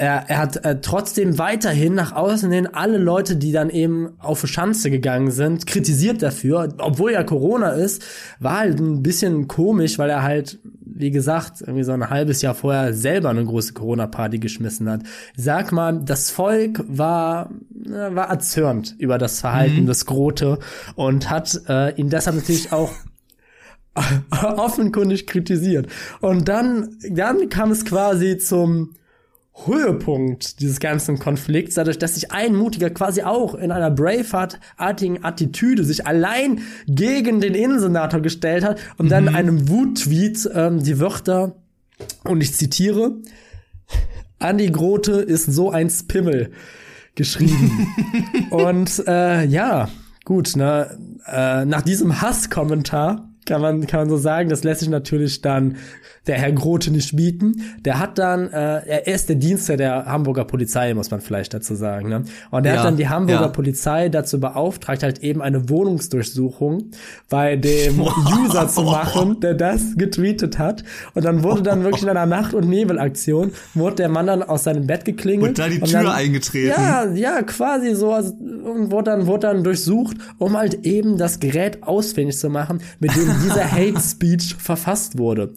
er, er hat äh, trotzdem weiterhin nach außen hin alle Leute, die dann eben auf Schanze gegangen sind, kritisiert dafür, obwohl ja Corona ist, war halt ein bisschen komisch, weil er halt, wie gesagt, irgendwie so ein halbes Jahr vorher selber eine große Corona-Party geschmissen hat. Sag mal, das Volk war, äh, war erzürnt über das Verhalten des Grote und hat äh, ihn deshalb natürlich auch offenkundig kritisiert. Und dann, dann kam es quasi zum Höhepunkt dieses ganzen Konflikts, dadurch, dass sich ein Mutiger quasi auch in einer Braveheart-artigen Attitüde sich allein gegen den Innensenator gestellt hat und dann in einem Wut-Tweet ähm, die Wörter, und ich zitiere, Andi Grote ist so ein Spimmel geschrieben. und äh, ja, gut, ne, äh, nach diesem Hasskommentar kann man, kann man so sagen, das lässt sich natürlich dann der Herr Grote nicht bieten. Der hat dann, äh, er ist der Dienstler der Hamburger Polizei, muss man vielleicht dazu sagen. Ne? Und er Ja, hat dann die Hamburger ja. Polizei dazu beauftragt, halt eben eine Wohnungsdurchsuchung bei dem User zu machen, der das getweetet hat. Und dann wurde dann wirklich in einer Nacht- und Nebelaktion, wurde der Mann dann aus seinem Bett geklingelt. Und da die Tür eingetreten. Ja, ja, quasi so. Also, und wurde dann, wurde dann durchsucht, um halt eben das Gerät ausfindig zu machen, mit dem dieser Hate Speech verfasst wurde.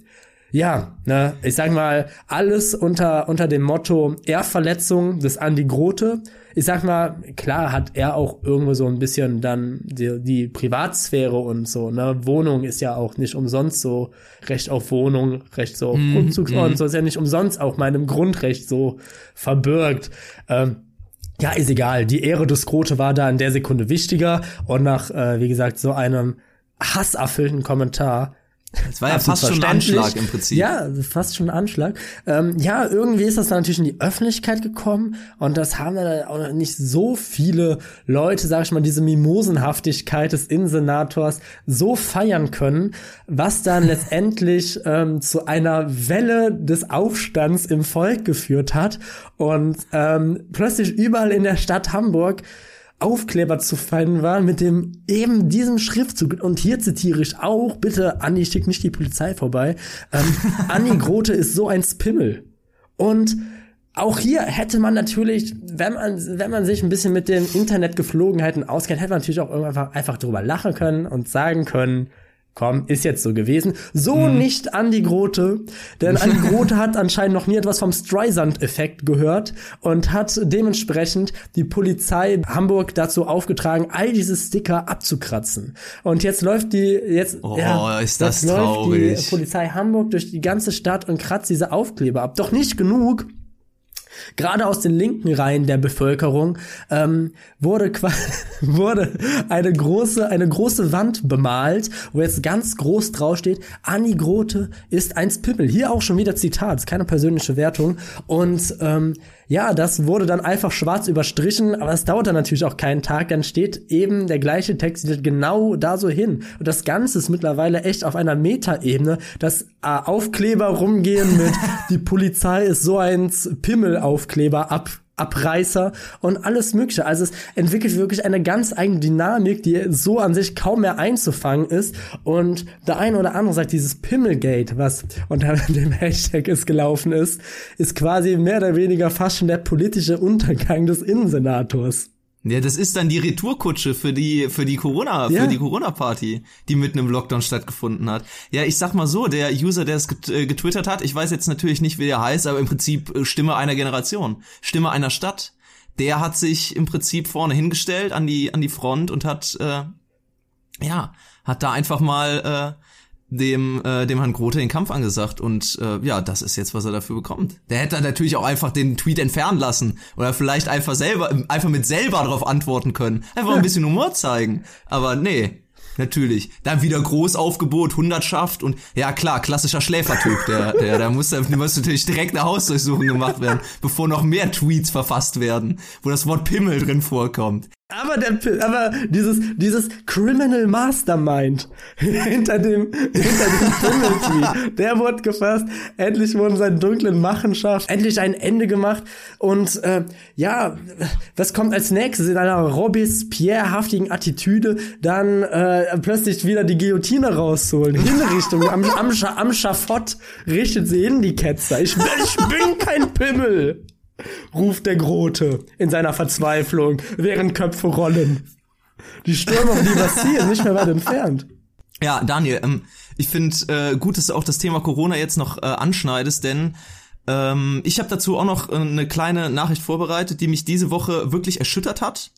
Ja, ne, ich sag mal, alles unter, unter dem Motto Ehrverletzung des Andi Grote. Ich sag mal, klar hat er auch irgendwo so ein bisschen dann die, die Privatsphäre und so, ne. Wohnung ist ja auch nicht umsonst so Recht auf Wohnung, Recht so auf Umzugsort und so ist ja nicht umsonst auch meinem Grundrecht so verbirgt. Ähm, ja, ist egal. Die Ehre des Grote war da in der Sekunde wichtiger und nach, äh, wie gesagt, so einem hasserfüllten Kommentar Es war ja fast schon ein. Anschlag im Prinzip. Ja, fast schon ein Anschlag. Ähm, ja, irgendwie ist das dann natürlich in die Öffentlichkeit gekommen und das haben dann auch nicht so viele Leute, sag ich mal, diese Mimosenhaftigkeit des Innensenators so feiern können, was dann letztendlich ähm, zu einer Welle des Aufstands im Volk geführt hat und ähm, plötzlich überall in der Stadt Hamburg Aufkleber zu finden waren mit dem eben diesem Schriftzug. Und hier zitiere ich auch, bitte, Andi, schick nicht die Polizei vorbei. Ähm, Andi Grote ist so ein Spimmel. Und auch hier hätte man natürlich, wenn man, wenn man sich ein bisschen mit den Internetgeflogenheiten auskennt, hätte man natürlich auch irgendwann einfach, einfach drüber lachen können und sagen können, komm, ist jetzt so gewesen. So nicht Andi Grote, denn Andi Grote hat anscheinend noch nie etwas vom Streisand-Effekt gehört und hat dementsprechend die Polizei Hamburg dazu aufgetragen, all diese Sticker abzukratzen. Und jetzt läuft die, jetzt, Oh, ja, ist das jetzt läuft die Polizei Hamburg durch die ganze Stadt und kratzt diese Aufkleber ab. Doch nicht genug. Gerade aus den linken Reihen der Bevölkerung ähm, wurde wurde eine große eine große Wand bemalt, wo jetzt ganz groß draufsteht: Anni Grote ist ein Pimmel. Hier auch schon wieder Zitat, keine persönliche Wertung. Und ähm, ja, das wurde dann einfach schwarz überstrichen, aber es dauert dann natürlich auch keinen Tag. Dann steht eben der gleiche Text genau da so hin. Und das Ganze ist mittlerweile echt auf einer Metaebene, dass äh, Aufkleber rumgehen mit die Polizei ist so ein Pimmelaufkleber ab. Abreißer und alles Mögliche. Also es entwickelt wirklich eine ganz eigene Dynamik, die so an sich kaum mehr einzufangen ist. Und der eine oder andere sagt, dieses Pimmelgate, was unter dem Hashtag es gelaufen ist, ist quasi mehr oder weniger fast schon der politische Untergang des Innensenators. Ja, das ist dann die Retourkutsche für die für die Corona Ja. für die Corona Party, die mitten im Lockdown stattgefunden hat. Ja, ich sag mal so, der User, der es äh, getwittert hat, ich weiß jetzt natürlich nicht, wie der heißt, aber im Prinzip äh, Stimme einer Generation, Stimme einer Stadt. Der hat sich im Prinzip vorne hingestellt an die an die Front und hat äh, ja, hat da einfach mal äh, dem äh, dem Herrn Grote den Kampf angesagt und äh, ja, das ist jetzt was er dafür bekommt. Der hätte natürlich auch einfach den Tweet entfernen lassen oder vielleicht einfach selber einfach mit selber darauf antworten können. Einfach ein bisschen Humor zeigen, aber nee. Natürlich. Dann wieder Großaufgebot, Hundertschaft und ja klar, klassischer Schläfertyp, der, der, da muss, da muss natürlich direkt eine Hausdurchsuchung gemacht werden, bevor noch mehr Tweets verfasst werden, wo das Wort Pimmel drin vorkommt. Aber der, aber dieses, dieses Criminal Mastermind hinter dem, hinter dem Pimmeltree, der wurde gefasst. Endlich wurden seine dunklen Machenschaft endlich ein Ende gemacht. Und äh, ja, was kommt als nächstes in einer Robespierre-haftigen Attitüde? Dann äh, plötzlich wieder die Guillotine rausholen. Hinrichtung am, am, am Schafott richtet sie hin, die Ketzer. Ich, ich bin kein Pimmel ruft der Grote in seiner Verzweiflung, während Köpfe rollen. Die Stürme die Bastille nicht mehr weit entfernt. Ja, Daniel, ähm, ich finde äh, gut, dass du auch das Thema Corona jetzt noch äh, anschneidest, denn ähm, ich habe dazu auch noch äh, eine kleine Nachricht vorbereitet, die mich diese Woche wirklich erschüttert hat.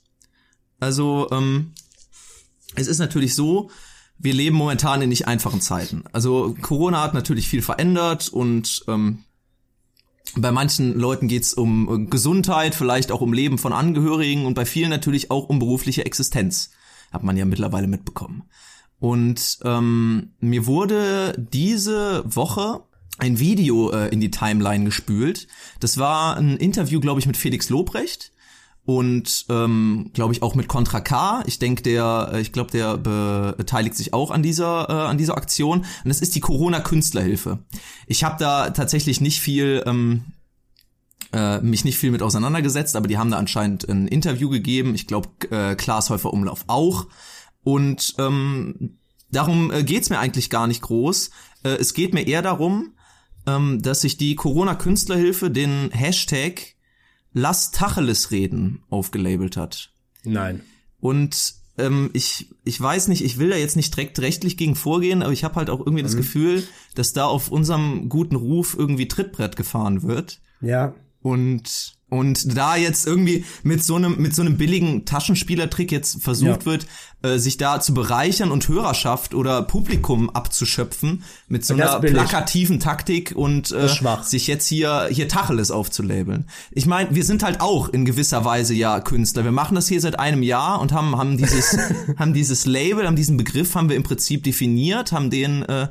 Also ähm, es ist natürlich so, wir leben momentan in nicht einfachen Zeiten. Also Corona hat natürlich viel verändert und ähm, bei manchen Leuten geht's um Gesundheit, vielleicht auch um Leben von Angehörigen und bei vielen natürlich auch um berufliche Existenz. Hat man ja mittlerweile mitbekommen. Und ähm, mir wurde diese Woche ein Video äh, in die Timeline gespült. Das war ein Interview, glaube ich, mit Felix Lobrecht und ähm, glaube ich auch mit Contra K. Ich denke, der, äh, ich glaube, der beteiligt sich auch an dieser äh, an dieser Aktion. Und das ist die Corona Künstlerhilfe. Ich habe da tatsächlich nicht viel ähm, äh, mich nicht viel mit auseinandergesetzt, aber die haben da anscheinend ein Interview gegeben. Ich glaube, äh, Klaas Häufer Umlauf auch. Und ähm, darum äh, geht's mir eigentlich gar nicht groß. Äh, es geht mir eher darum, ähm, dass sich die Corona Künstlerhilfe den Hashtag Lass Tacheles reden aufgelabelt hat. Nein. Und ähm, ich, ich weiß nicht, ich will da jetzt nicht direkt rechtlich gegen vorgehen, aber ich habe halt auch irgendwie mhm. das Gefühl, dass da auf unserem guten Ruf irgendwie Trittbrett gefahren wird. Ja. Und und da jetzt irgendwie mit so einem mit so einem billigen Taschenspielertrick jetzt versucht ja. wird, äh, sich da zu bereichern und Hörerschaft oder Publikum abzuschöpfen mit so einer plakativen Taktik und äh, sich jetzt hier hier Tacheles aufzulabeln. Ich meine, wir sind halt auch in gewisser Weise ja Künstler. Wir machen das hier seit einem Jahr und haben haben dieses haben dieses Label, haben diesen Begriff haben wir im Prinzip definiert, haben den äh,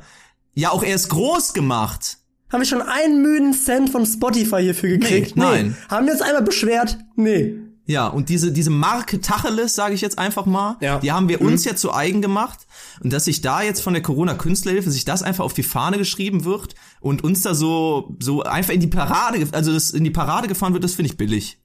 ja auch erst groß gemacht haben wir schon einen müden Cent von Spotify hierfür gekriegt? Nee, nein. Nee. Haben wir uns einmal beschwert? Nee. Ja, und diese, diese Marke Tacheles, sage ich jetzt einfach mal, ja. die haben wir mhm. uns ja zu eigen gemacht. Und dass sich da jetzt von der Corona-Künstlerhilfe sich das einfach auf die Fahne geschrieben wird und uns da so, so einfach in die Parade, also das in die Parade gefahren wird, das finde ich billig.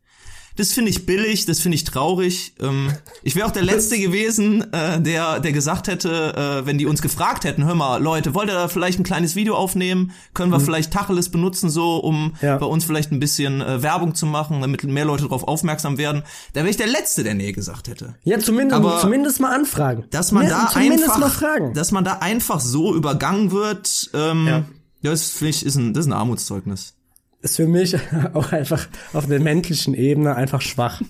Das finde ich billig, das finde ich traurig. Ähm, ich wäre auch der Letzte gewesen, äh, der, der gesagt hätte, äh, wenn die uns gefragt hätten, hör mal, Leute, wollt ihr da vielleicht ein kleines Video aufnehmen? Können wir mhm. vielleicht Tacheles benutzen, so, um ja. bei uns vielleicht ein bisschen äh, Werbung zu machen, damit mehr Leute darauf aufmerksam werden? Da wäre ich der Letzte, der nee gesagt hätte. Ja, zumindest, Aber zumindest mal anfragen. Dass man ja, da einfach, dass man da einfach so übergangen wird, ähm, ja. das finde ich, ist ein, das ist ein Armutszeugnis ist für mich auch einfach auf der menschlichen Ebene einfach schwach.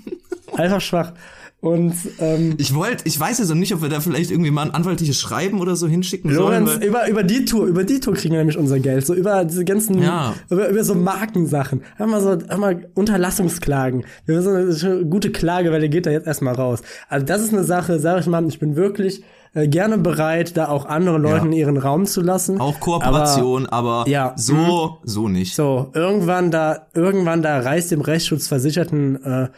einfach schwach. Und ähm, ich wollte, ich weiß jetzt noch nicht, ob wir da vielleicht irgendwie mal ein anwaltliches Schreiben oder so hinschicken Lorenz, sollen. über, über die Tour, über die Tour kriegen wir nämlich unser Geld. So über diese ganzen, ja. über, über so Markensachen. Haben wir so, haben wir Unterlassungsklagen. Wir haben so eine gute Klage, weil der geht da jetzt erstmal raus. Also das ist eine Sache, sag ich mal, ich bin wirklich äh, gerne bereit, da auch andere Leuten ja. ihren Raum zu lassen. Auch Kooperation, aber, aber ja, so, mh. so nicht. So, irgendwann da, irgendwann da reißt dem Rechtsschutzversicherten äh,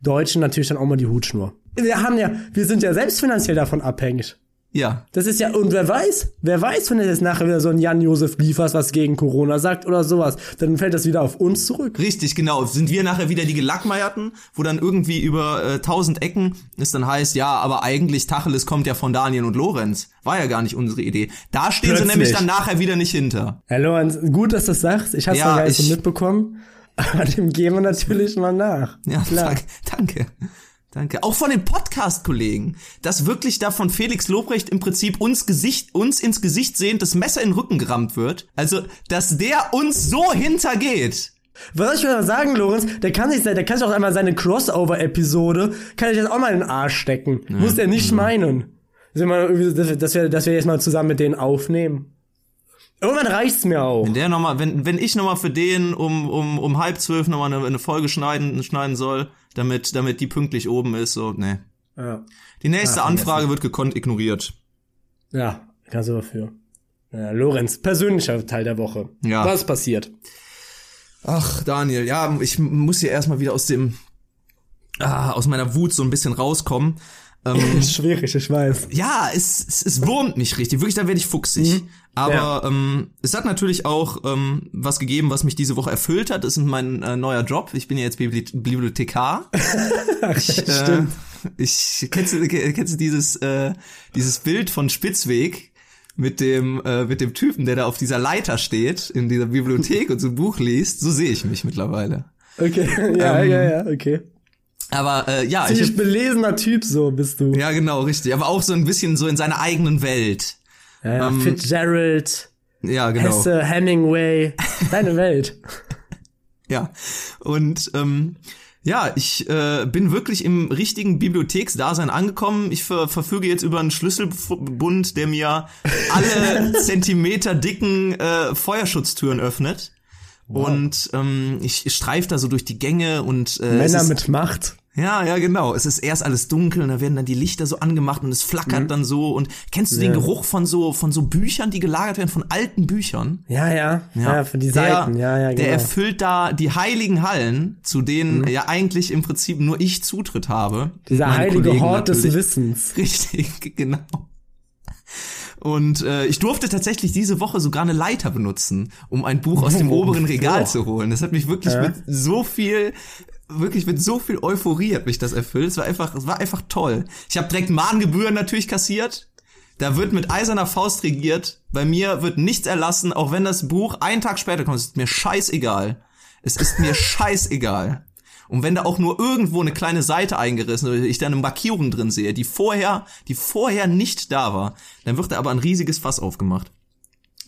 Deutschen natürlich dann auch mal die Hutschnur. Wir haben ja, wir sind ja selbst finanziell davon abhängig. Ja. Das ist ja, und wer weiß, wer weiß, wenn er jetzt nachher wieder so ein Jan-Josef Liefers was gegen Corona sagt oder sowas, dann fällt das wieder auf uns zurück. Richtig, genau. Sind wir nachher wieder die Gelackmeierten, wo dann irgendwie über äh, tausend Ecken es dann heißt, ja, aber eigentlich Tacheles kommt ja von Daniel und Lorenz. War ja gar nicht unsere Idee. Da stehen Plötzlich. sie nämlich dann nachher wieder nicht hinter. Herr Lorenz, gut, dass du das sagst. Ich hab's ja, gar nicht so mitbekommen. Aber dem gehen wir natürlich mal nach. Ja, Klar. danke. Danke. Auch von den Podcast-Kollegen, dass wirklich da von Felix Lobrecht im Prinzip uns Gesicht, uns ins Gesicht sehend das Messer in den Rücken gerammt wird. Also, dass der uns so hintergeht. Was soll ich mal sagen, Lorenz? Der kann sich, der kann sich auch einmal seine Crossover-Episode, kann ich jetzt auch mal in den Arsch stecken. Ja. Muss der nicht mhm. meinen. Dass wir, dass wir, dass wir jetzt mal zusammen mit denen aufnehmen. Irgendwann reicht's mir auch. Wenn der noch mal, wenn, wenn ich nochmal für den um, um, um halb zwölf nochmal eine, eine Folge schneiden, schneiden soll, damit, damit die pünktlich oben ist, so, ne. Ja. Die nächste ja, Anfrage wird gekonnt ignoriert. Ja, kannst du dafür. Ja, Lorenz, persönlicher Teil der Woche. Ja. Was passiert? Ach, Daniel, ja, ich muss hier erstmal wieder aus dem ah, aus meiner Wut so ein bisschen rauskommen. Ähm, Schwierig, ich weiß. Ja, es, es, es wurmt mich richtig. Wirklich, da werde ich fuchsig. Mhm. Aber ja. ähm, es hat natürlich auch ähm, was gegeben, was mich diese Woche erfüllt hat. Das ist mein äh, neuer Job. Ich bin ja jetzt Bibliothekar. ich, äh, Stimmt. Ich kennst du, kennst du dieses äh, dieses Bild von Spitzweg mit dem äh, mit dem Typen, der da auf dieser Leiter steht in dieser Bibliothek und so ein Buch liest? So sehe ich mich mittlerweile. Okay, ja, ähm, ja, ja, okay. Aber äh, ja, Ziemlich ich belesener Typ so bist du. Ja, genau, richtig. Aber auch so ein bisschen so in seiner eigenen Welt. Ja, ja ähm, Fitzgerald. Ja, genau. Hesse, Hemingway, deine Welt. ja. Und ähm, ja, ich äh, bin wirklich im richtigen Bibliotheksdasein angekommen. Ich ver verfüge jetzt über einen Schlüsselbund, der mir alle Zentimeter dicken äh, Feuerschutztüren öffnet. Wow. Und ähm, ich, ich streif da so durch die Gänge und äh, Männer mit Macht. Ja, ja, genau. Es ist erst alles dunkel und da werden dann die Lichter so angemacht und es flackert mhm. dann so. Und kennst du ja. den Geruch von so von so Büchern, die gelagert werden, von alten Büchern? Ja, ja, ja, ja für die der, Seiten. Ja, ja, genau. Der erfüllt da die heiligen Hallen, zu denen mhm. ja eigentlich im Prinzip nur ich Zutritt habe. Dieser heilige Kollegen Hort natürlich. des Wissens. Richtig, genau. Und äh, ich durfte tatsächlich diese Woche sogar eine Leiter benutzen, um ein Buch aus dem oberen Regal zu holen. Das hat mich wirklich ja. mit so viel wirklich mit so viel Euphorie hat mich das erfüllt. Es war einfach, es war einfach toll. Ich habe direkt Mahngebühren natürlich kassiert. Da wird mit eiserner Faust regiert. Bei mir wird nichts erlassen, auch wenn das Buch einen Tag später kommt. Es ist mir scheißegal. Es ist mir scheißegal. Und wenn da auch nur irgendwo eine kleine Seite eingerissen oder ich da eine Markierung drin sehe, die vorher, die vorher nicht da war, dann wird da aber ein riesiges Fass aufgemacht.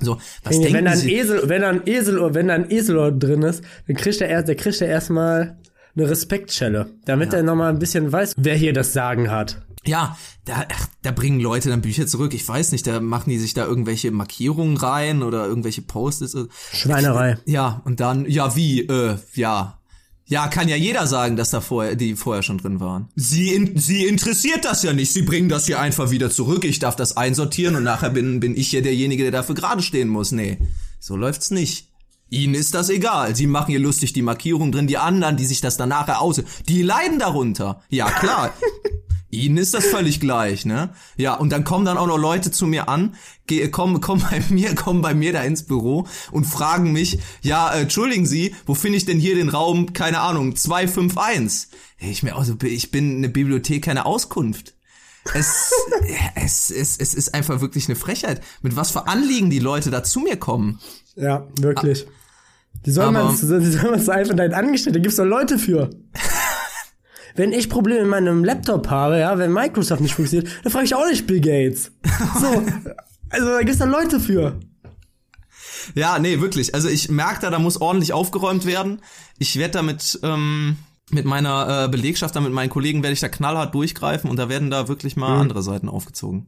So, was wenn, wenn da ein Esel, wenn da ein Esel, wenn da ein Esel drin ist, dann kriegt er erst, der kriegt er erstmal eine Respektschelle, damit ja. er nochmal ein bisschen weiß, wer hier das Sagen hat. Ja, da, ach, da bringen Leute dann Bücher zurück. Ich weiß nicht, da machen die sich da irgendwelche Markierungen rein oder irgendwelche Post-its. Schweinerei. Ja, und dann, ja, wie, äh, ja. Ja, kann ja jeder sagen, dass da vorher, die vorher schon drin waren. Sie, in, sie interessiert das ja nicht. Sie bringen das hier einfach wieder zurück. Ich darf das einsortieren und nachher bin, bin ich hier derjenige, der dafür gerade stehen muss. Nee, so läuft's nicht. Ihnen ist das egal. Sie machen hier lustig die Markierung drin. Die anderen, die sich das dann nachher aus, die leiden darunter. Ja, klar. Ihnen ist das völlig gleich, ne? Ja, und dann kommen dann auch noch Leute zu mir an, kommen, kommen bei mir, kommen bei mir da ins Büro und fragen mich, ja, äh, entschuldigen Sie, wo finde ich denn hier den Raum, keine Ahnung, 251? Ich mir also, ich bin eine Bibliothek, keine Auskunft. Es, es, es, es ist einfach wirklich eine Frechheit, mit was für Anliegen die Leute da zu mir kommen. Ja, wirklich. Die sollen man, die sollen man einfach deinen Angestellten, da gibt's doch Leute für. wenn ich Probleme mit meinem Laptop habe, ja, wenn Microsoft nicht funktioniert, dann frage ich auch nicht Bill Gates. So, also da gibt's da Leute für. Ja, nee, wirklich. Also ich merke da, da muss ordentlich aufgeräumt werden. Ich werde damit ähm, mit meiner äh, Belegschaft, da mit meinen Kollegen werde ich da knallhart durchgreifen und da werden da wirklich mal mhm. andere Seiten aufgezogen.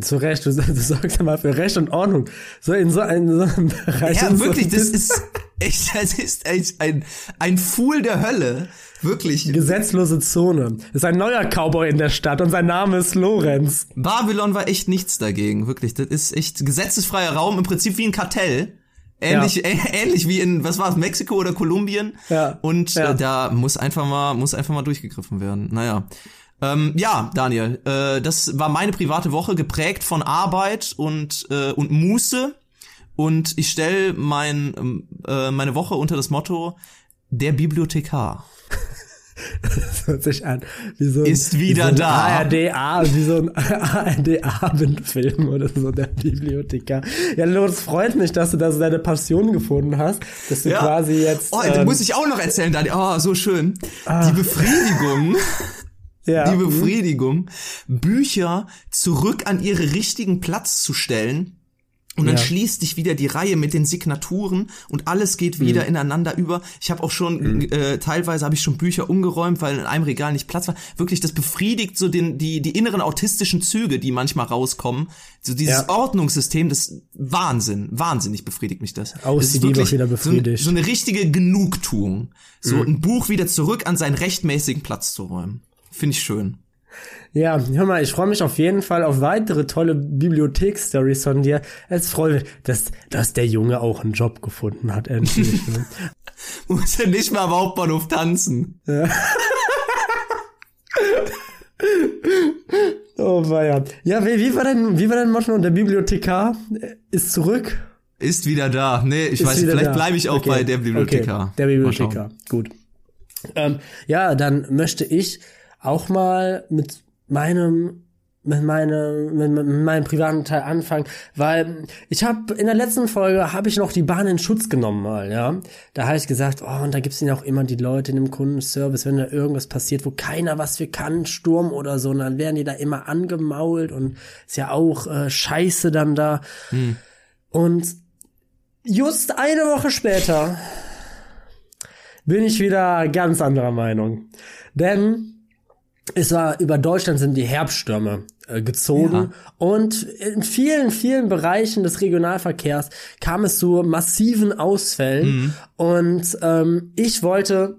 Zu Recht, du, du sorgst ja mal für Recht und Ordnung. So in so, in so einem Bereich. Ja, wirklich, so das ist echt, das ist echt ein, ein Fool der Hölle. Wirklich. Gesetzlose Zone. Das ist ein neuer Cowboy in der Stadt und sein Name ist Lorenz. Babylon war echt nichts dagegen, wirklich. Das ist echt gesetzesfreier Raum, im Prinzip wie ein Kartell. Ähnlich, ja. ähnlich wie in, was war es, Mexiko oder Kolumbien. Ja. Und ja. Äh, da muss einfach mal, muss einfach mal durchgegriffen werden. Naja. Ähm, ja, Daniel, äh, das war meine private Woche, geprägt von Arbeit und, äh, und Muße. Und ich stelle mein, ähm, äh, meine Woche unter das Motto der Bibliothekar. Das hört sich an wie so ein, ist wieder wie so da. ARD, wie so ein ARD-Abendfilm oder so, der Bibliothekar. Ja, Lorenz, freut mich, dass du da so deine Passion gefunden hast, dass du ja. quasi jetzt. Oh, ähm, muss ich auch noch erzählen, Daniel. Oh, so schön. Ah. Die Befriedigung ja. die Befriedigung, Bücher zurück an ihre richtigen Platz zu stellen. Und dann ja. schließt sich wieder die Reihe mit den Signaturen und alles geht wieder mhm. ineinander über. Ich habe auch schon mhm. äh, teilweise habe ich schon Bücher umgeräumt, weil in einem Regal nicht Platz war. Wirklich, das befriedigt so den die die inneren autistischen Züge, die manchmal rauskommen. So dieses ja. Ordnungssystem, das Wahnsinn, wahnsinnig befriedigt mich das. Aus das ist wirklich wieder befriedigt. So, so eine richtige Genugtuung, so mhm. ein Buch wieder zurück an seinen rechtmäßigen Platz zu räumen. Finde ich schön. Ja, hör mal, ich freue mich auf jeden Fall auf weitere tolle Bibliothek-Stories von dir. Es freut mich, dass, dass der Junge auch einen Job gefunden hat, endlich. Ne? Muss ja nicht mal am Hauptbahnhof tanzen. Ja. oh weia. Ja, wie, wie war denn, wie war denn Moschen und der Bibliothekar äh, ist zurück? Ist wieder da. Nee, ich ist weiß, vielleicht bleibe ich auch okay. bei der Bibliothekar. Okay. Der Bibliothekar, gut. Ähm, ja, dann möchte ich auch mal mit meinem mit meinem mit, mit meinem privaten Teil anfangen, weil ich habe in der letzten Folge habe ich noch die Bahn in Schutz genommen mal, ja. Da habe ich gesagt, oh, und da gibt's ja auch immer die Leute in dem Kundenservice, wenn da irgendwas passiert, wo keiner was für kann, Sturm oder so, und dann werden die da immer angemault und ist ja auch äh, Scheiße dann da. Und just eine Woche später bin ich wieder ganz anderer Meinung. Denn es war über Deutschland sind die Herbststürme äh, gezogen Ja. und in vielen, vielen Bereichen des Regionalverkehrs kam es zu massiven Ausfällen und ähm, ich wollte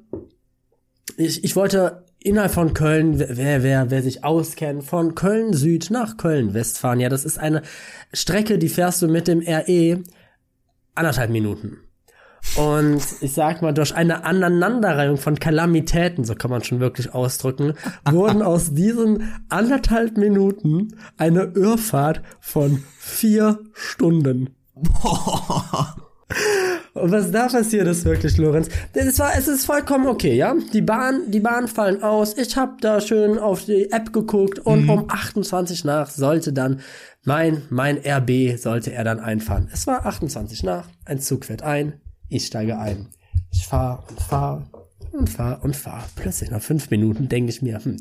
ich, ich wollte innerhalb von Köln, wer, wer, wer sich auskennt, von Köln Süd nach Köln West fahren. Ja, das ist eine Strecke, die fährst du mit dem RE anderthalb Minuten. Und ich sag mal, durch eine Aneinanderreihung von Kalamitäten, so kann man schon wirklich ausdrücken, wurden aus diesen anderthalb Minuten eine Irrfahrt von vier Stunden. Und was da passiert ist wirklich, Lorenz, es war, es ist vollkommen okay, ja. Die Bahn, die Bahn fallen aus. Ich habe da schön auf die App geguckt und um 28 nach sollte dann mein, mein RB sollte er dann einfahren. Es war 28 nach, ein Zug fährt ein, ich steige ein. Ich fahr und fahr und fahr und fahr. Plötzlich nach fünf Minuten denke ich mir, hm,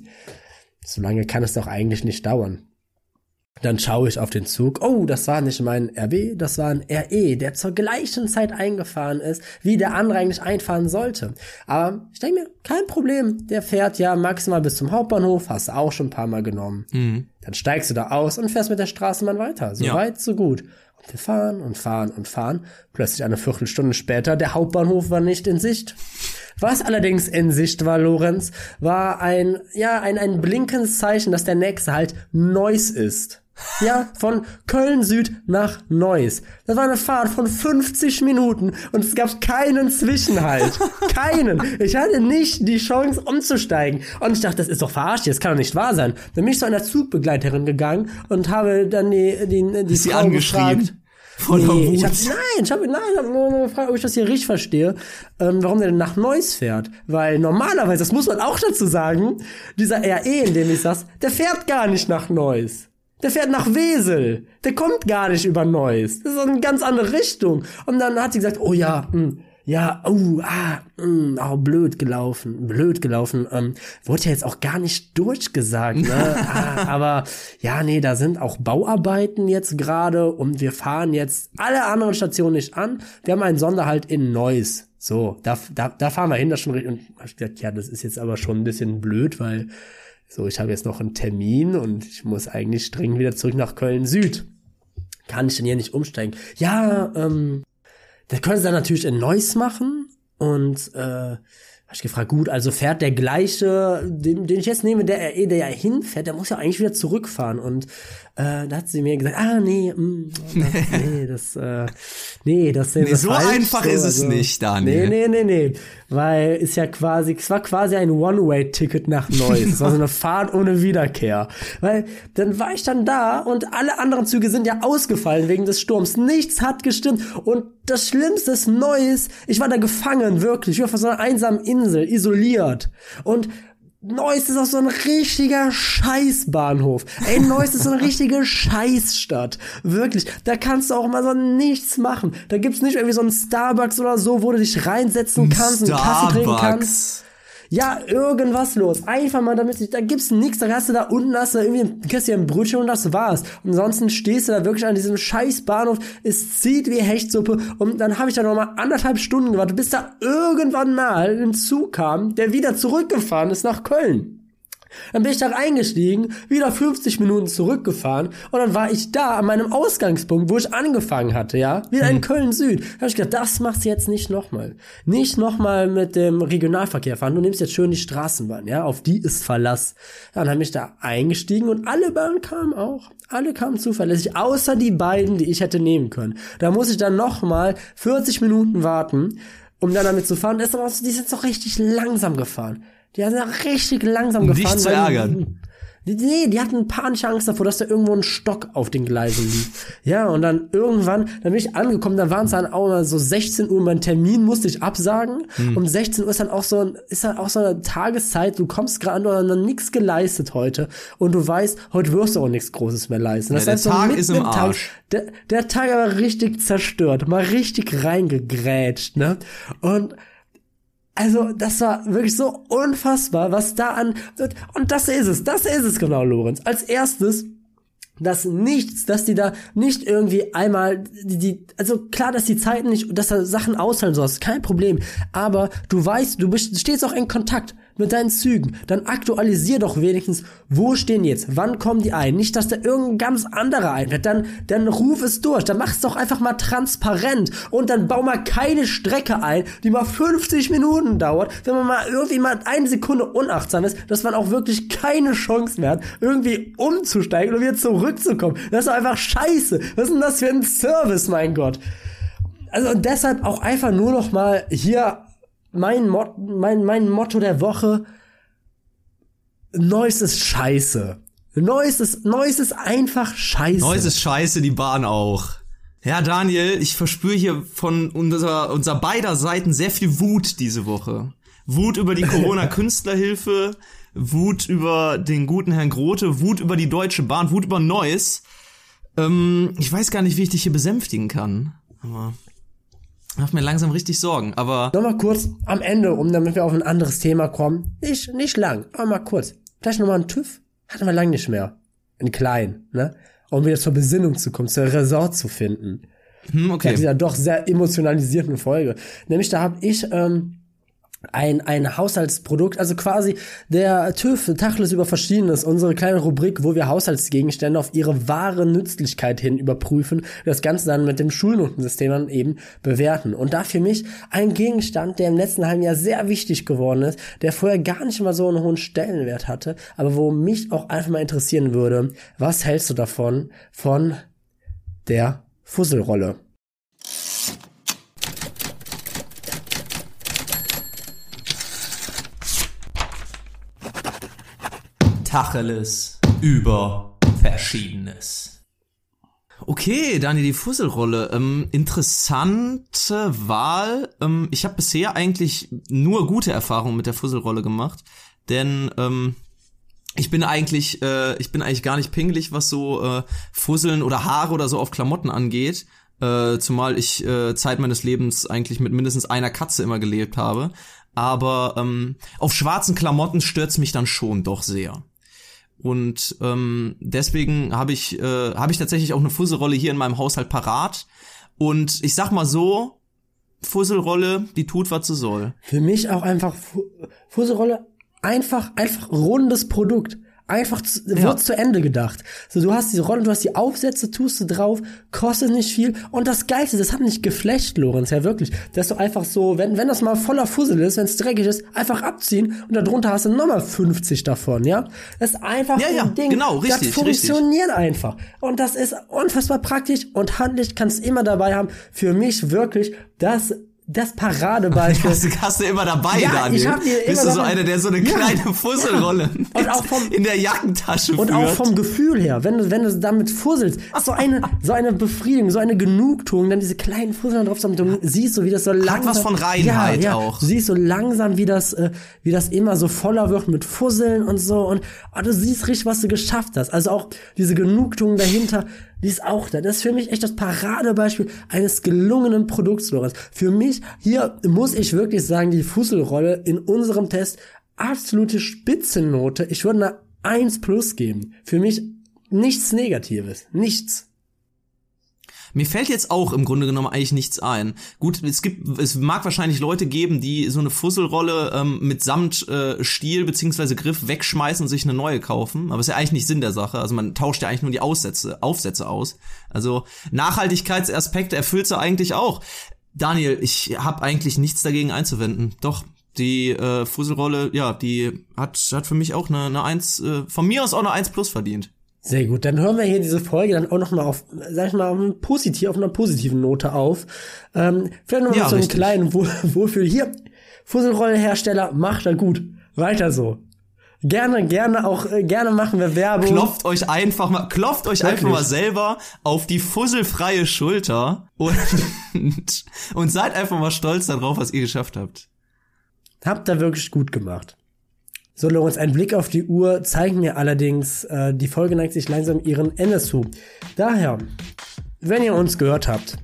so lange kann es doch eigentlich nicht dauern. Dann schaue ich auf den Zug. Oh, das war nicht mein RB, das war ein RE, der zur gleichen Zeit eingefahren ist, wie der andere eigentlich einfahren sollte. Aber ich denke mir, kein Problem. Der fährt ja maximal bis zum Hauptbahnhof, hast du auch schon ein paar Mal genommen. Dann steigst du da aus und fährst mit der Straßenbahn weiter. So Ja. weit, so gut. Wir fahren und fahren und fahren. Plötzlich eine Viertelstunde später, der Hauptbahnhof war nicht in Sicht. Was allerdings in Sicht war, Lorenz, war ein, ja, ein, ein blinkendes Zeichen, dass der nächste halt Neuss ist. Ja, von Köln Süd nach Neuss. Das war eine Fahrt von 50 Minuten und es gab keinen Zwischenhalt. keinen. Ich hatte nicht die Chance umzusteigen. Und ich dachte, das ist doch verarscht, das kann doch nicht wahr sein. Dann bin ich zu einer Zugbegleiterin gegangen und habe dann die, die, die sie Frau angeschrien? gefragt. Voller Nee, Wut. ich hab, nein, ich habe nein, ich hab nur, nur gefragt, ob ich das hier richtig verstehe, ähm, warum der denn nach Neuss fährt. Weil normalerweise, das muss man auch dazu sagen, dieser RE, in dem ich saß, der fährt gar nicht nach Neuss. Der fährt nach Wesel. Der kommt gar nicht über Neuss. Das ist eine ganz andere Richtung. Und dann hat sie gesagt, oh ja, mh, ja, oh, ah, mh, oh, blöd gelaufen, blöd gelaufen. Ähm, wurde ja jetzt auch gar nicht durchgesagt, ne? ah, aber ja, nee, da sind auch Bauarbeiten jetzt gerade und wir fahren jetzt alle anderen Stationen nicht an. Wir haben einen Sonderhalt in Neuss. So, da, da, da fahren wir hin, das schon richtig. Und hab ich gesagt, ja, das ist jetzt aber schon ein bisschen blöd, weil so, ich habe jetzt noch einen Termin und ich muss eigentlich dringend wieder zurück nach Köln Süd. Kann ich denn hier nicht umsteigen? Ja, ähm, das können sie dann natürlich in Neuss machen und äh, hab ich gefragt, gut, also fährt der gleiche, den, den ich jetzt nehme, der der ja hinfährt, der muss ja eigentlich wieder zurückfahren. Und äh, da hat sie mir gesagt, ah nee, mm, das, nee, das, äh, nee, das sehen Nee, so falsch, einfach ist es nicht, Daniel. Nee, nee, nee, nee. Weil ist ja quasi, es war quasi ein One-Way-Ticket nach Neuss. Es war so eine Fahrt ohne Wiederkehr. Weil dann war ich dann da und alle anderen Züge sind ja ausgefallen wegen des Sturms. Nichts hat gestimmt. Und das Schlimmste ist Neuss. Ich war da gefangen, wirklich. Ich war auf so einer einsamen Insel, isoliert. Und Neuss ist auch so ein richtiger Scheißbahnhof. Ey, Neuss ist so eine richtige Scheißstadt. Wirklich. Da kannst du auch mal so nichts machen. Da gibt's nicht irgendwie so einen Starbucks oder so, wo du dich reinsetzen kannst und einen Kaffee trinken kannst. Ja, irgendwas los. Einfach mal damit, da gibt's nichts, da hast du da unten, hast du irgendwie, kriegst dir ein Brötchen und das war's. Ansonsten stehst du da wirklich an diesem scheiß Bahnhof, es zieht wie Hechtsuppe und dann habe ich da nochmal anderthalb Stunden gewartet, bis da irgendwann mal ein Zug kam, der wieder zurückgefahren ist nach Köln. Dann bin ich da eingestiegen, wieder 50 Minuten zurückgefahren und dann war ich da an meinem Ausgangspunkt, wo ich angefangen hatte, ja, wieder in Köln Süd. Da habe ich gedacht, das machst du jetzt nicht nochmal. Nicht nochmal mit dem Regionalverkehr fahren, du nimmst jetzt schön die Straßenbahn, ja, auf die ist Verlass. Dann bin ich da eingestiegen und alle Bahnen kamen auch. Alle kamen zuverlässig, außer die beiden, die ich hätte nehmen können. Da muss ich dann nochmal 40 Minuten warten, um dann damit zu fahren. Das ist aber auch, die sind so richtig langsam gefahren. Die sind auch richtig langsam Um dich gefahren. zu ärgern. Nee, die hatten panische Angst davor, dass da irgendwo ein Stock auf den Gleisen liegt. Ja, und dann irgendwann, dann bin ich angekommen, da waren es dann auch mal so 16 Uhr, mein Termin musste ich absagen. Hm. Um 16 Uhr ist dann auch so, ein, ist dann auch so eine Tageszeit, du kommst gerade an, du hast noch nichts geleistet heute. Und du weißt, heute wirst du auch nichts Großes mehr leisten. Das ja, heißt, der Tag so ist im Arsch. Tag, der, der Tag aber richtig zerstört, mal richtig reingegrätscht, ne? Und also, das war wirklich so unfassbar, was da an, und das ist es, das ist es genau, Lorenz. Als erstes, dass nichts, dass die da nicht irgendwie einmal die, die also klar, dass die Zeiten nicht, dass da Sachen aushalten sollst, kein Problem. Aber du weißt, du bist, stehst auch in Kontakt mit deinen Zügen, dann aktualisier doch wenigstens, wo stehen jetzt, wann kommen die ein, nicht, dass da irgendein ganz anderer einfährt, dann, dann ruf es durch, dann mach es doch einfach mal transparent. Und dann bau mal keine Strecke ein, die mal 50 Minuten dauert, wenn man mal irgendwie mal eine Sekunde unachtsam ist, dass man auch wirklich keine Chance mehr hat, irgendwie umzusteigen oder wieder zurückzukommen. Das ist doch einfach scheiße. Was ist denn das für ein Service, mein Gott? Also und deshalb auch einfach nur noch mal hier mein, Mot mein, mein Motto der Woche, Neues ist scheiße. Neues ist, Neues ist einfach scheiße. Neues ist scheiße, die Bahn auch. Ja, Daniel, ich verspüre hier von unserer, unserer beider Seiten sehr viel Wut diese Woche. Wut über die Corona-Künstlerhilfe, Wut über den guten Herrn Grote, Wut über die Deutsche Bahn, Wut über Neues. Ähm, ich weiß gar nicht, wie ich dich hier besänftigen kann. Aber Macht mir langsam richtig Sorgen, aber. Nochmal kurz am Ende, um damit wir auf ein anderes Thema kommen. Nicht, nicht lang, aber mal kurz. Vielleicht nochmal ein TÜV? Hatten wir lang nicht mehr. In klein, ne? Um wieder zur Besinnung zu kommen, zur Resort zu finden. Hm, okay. Ja, dieser doch sehr emotionalisierten Folge. Nämlich da habe ich ähm, ein, ein Haushaltsprodukt, also quasi der TÜV, Tachles über Verschiedenes, unsere kleine Rubrik, wo wir Haushaltsgegenstände auf ihre wahre Nützlichkeit hin überprüfen, das Ganze dann mit dem Schulnotensystem dann eben bewerten. Und da für mich ein Gegenstand, der im letzten halben Jahr sehr wichtig geworden ist, der vorher gar nicht mal so einen hohen Stellenwert hatte, aber wo mich auch einfach mal interessieren würde, was hältst du davon, von der Fusselrolle? Tacheles über Verschiedenes. Okay, Daniel, die Fusselrolle. Ähm, interessante Wahl. Ähm, ich habe bisher eigentlich nur gute Erfahrungen mit der Fusselrolle gemacht, denn ähm, ich bin eigentlich, äh, ich bin eigentlich gar nicht pingelig, was so äh, Fusseln oder Haare oder so auf Klamotten angeht. Äh, zumal ich äh, Zeit meines Lebens eigentlich mit mindestens einer Katze immer gelebt habe. Aber ähm, auf schwarzen Klamotten stört's mich dann schon doch sehr. Und ähm, deswegen habe ich, äh, hab ich tatsächlich auch eine Fusselrolle hier in meinem Haushalt parat. Und ich sag mal so, Fusselrolle, die tut, was sie soll. Für mich auch einfach Fusselrolle, einfach, einfach rundes Produkt. Einfach zu, ja. wird zu Ende gedacht. So, du hast diese Rolle, du hast die Aufsätze, tust du drauf, kostet nicht viel. Und das Geilste, das hat nicht geflecht, Lorenz, ja wirklich. Dass du einfach so, wenn, wenn das mal voller Fussel ist, wenn es dreckig ist, einfach abziehen und darunter hast du nochmal 50 davon, ja? Das ist einfach ja, ein ja, Ding. Genau, richtig. Das funktioniert richtig. einfach. Und das ist unfassbar praktisch und handlich, kannst immer dabei haben. Für mich wirklich das das Paradebeispiel. Hast, hast du immer dabei, ja, Daniel? Ich hab die immer Bist du so einer, der so eine ja, kleine Fusselrolle ja. und auch vom, in der Jackentasche und führt? Und auch vom Gefühl her, wenn du, wenn du damit fusselst, so eine, so eine Befriedigung, so eine Genugtuung, dann diese kleinen Fusseln drauf, damit du siehst so, wie das so langsam... Hat was von Reinheit ja, ja, auch. Du siehst so langsam, wie das, äh, wie das immer so voller wird mit Fusseln und so und oh, du siehst richtig, was du geschafft hast. Also auch diese Genugtuung dahinter, die ist auch da. Das ist für mich echt das Paradebeispiel eines gelungenen Produkts, Lorenz. Für mich, hier muss ich wirklich sagen, die Fusselrolle in unserem Test absolute Spitzennote. Ich würde eine 1 plus geben. Für mich nichts Negatives. Nichts. Mir fällt jetzt auch im Grunde genommen eigentlich nichts ein. Gut, es gibt, es mag wahrscheinlich Leute geben, die so eine Fusselrolle ähm, mit Samt äh, Stiel beziehungsweise Griff wegschmeißen und sich eine neue kaufen. Aber ist ja eigentlich nicht Sinn der Sache. Also man tauscht ja eigentlich nur die Aussätze, Aufsätze aus. Also Nachhaltigkeitsaspekte erfüllt sie eigentlich auch. Daniel, ich habe eigentlich nichts dagegen einzuwenden. Doch, die äh, Fusselrolle, ja, die hat, hat für mich auch eine, eine 1, äh, von mir aus auch eine 1 plus verdient. Sehr gut, dann hören wir hier diese Folge dann auch noch mal auf, sag ich mal, auf, positiv, auf einer positiven Note auf. Ähm, vielleicht noch mal ja, so einen kleinen Wohlfühl. Hier, Fusselrollenhersteller, macht er gut. Weiter so. Gerne, gerne auch, äh, gerne machen wir Werbung. Klopft euch einfach mal, klopft euch Wirklich? einfach mal selber auf die fusselfreie Schulter und, und seid einfach mal stolz darauf, was ihr geschafft habt. Habt ihr wirklich gut gemacht. So, Lorenz, ein Blick auf die Uhr zeigt mir allerdings, äh, die Folge neigt sich langsam ihren Ende zu. Daher, wenn ihr uns gehört habt,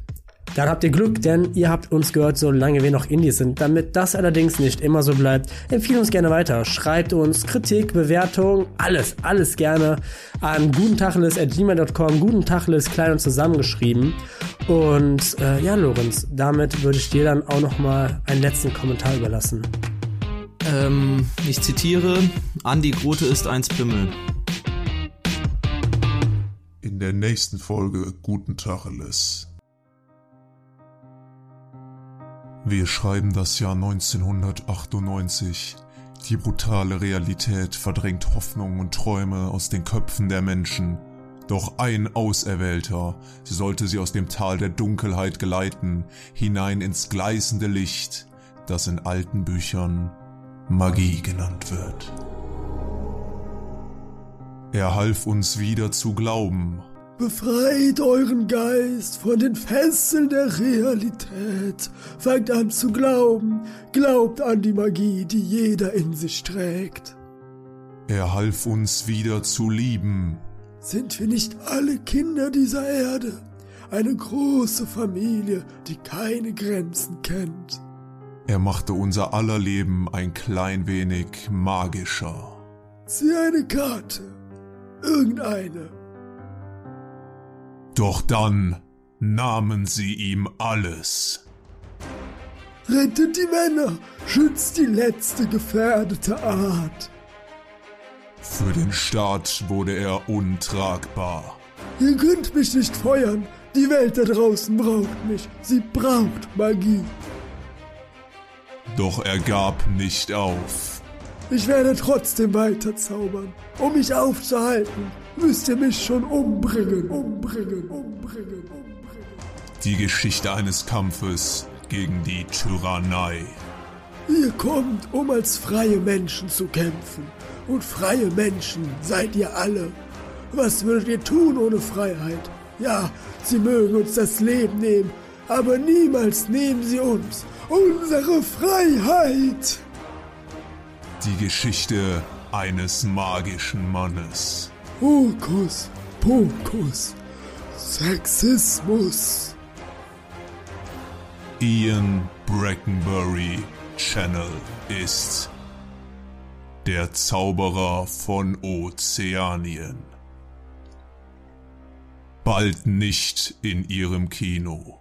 dann habt ihr Glück, denn ihr habt uns gehört, solange wir noch Indies sind. Damit das allerdings nicht immer so bleibt, empfiehlt uns gerne weiter. Schreibt uns Kritik, Bewertung, alles, alles gerne an gutentacheles.gmail.com. Gutentacheles klein und zusammengeschrieben. Und äh, ja, Lorenz, damit würde ich dir dann auch noch mal einen letzten Kommentar überlassen. Ähm, ich zitiere, Andi Grote ist eins Pimmel. In der nächsten Folge Guten Tacheles. Wir schreiben das Jahr 1998. Die brutale Realität verdrängt Hoffnungen und Träume aus den Köpfen der Menschen. Doch ein Auserwählter sollte sie aus dem Tal der Dunkelheit geleiten, hinein ins gleißende Licht, das in alten Büchern Magie genannt wird. Er half uns wieder zu glauben, Befreit euren Geist von den Fesseln der Realität. Fangt an zu glauben. Glaubt an die Magie, die jeder in sich trägt. er half uns wieder zu lieben, Sind wir nicht alle Kinder dieser Erde? Eine große Familie, die keine Grenzen kennt. Er machte unser aller Leben ein klein wenig magischer. Zieh eine Karte. Irgendeine. Doch dann nahmen sie ihm alles. Rettet die Männer. Schützt die letzte gefährdete Art. Für den Staat wurde er untragbar. Ihr könnt mich nicht feuern. Die Welt da draußen braucht mich. Sie braucht Magie. Doch er gab nicht auf. Ich werde trotzdem weiter zaubern. Um mich aufzuhalten, müsst ihr mich schon umbringen. Umbringen, umbringen, umbringen. Die Geschichte eines Kampfes gegen die Tyrannei. Ihr kommt, um als freie Menschen zu kämpfen. Und freie Menschen seid ihr alle. Was würdet ihr tun ohne Freiheit? Ja, sie mögen uns das Leben nehmen, aber niemals nehmen sie uns unsere Freiheit. Die Geschichte eines magischen Mannes. Hokus Pokus. Sexismus. Ian Brackenbury Channel ist der Zauberer von Ozeanien. Bald nicht in ihrem Kino.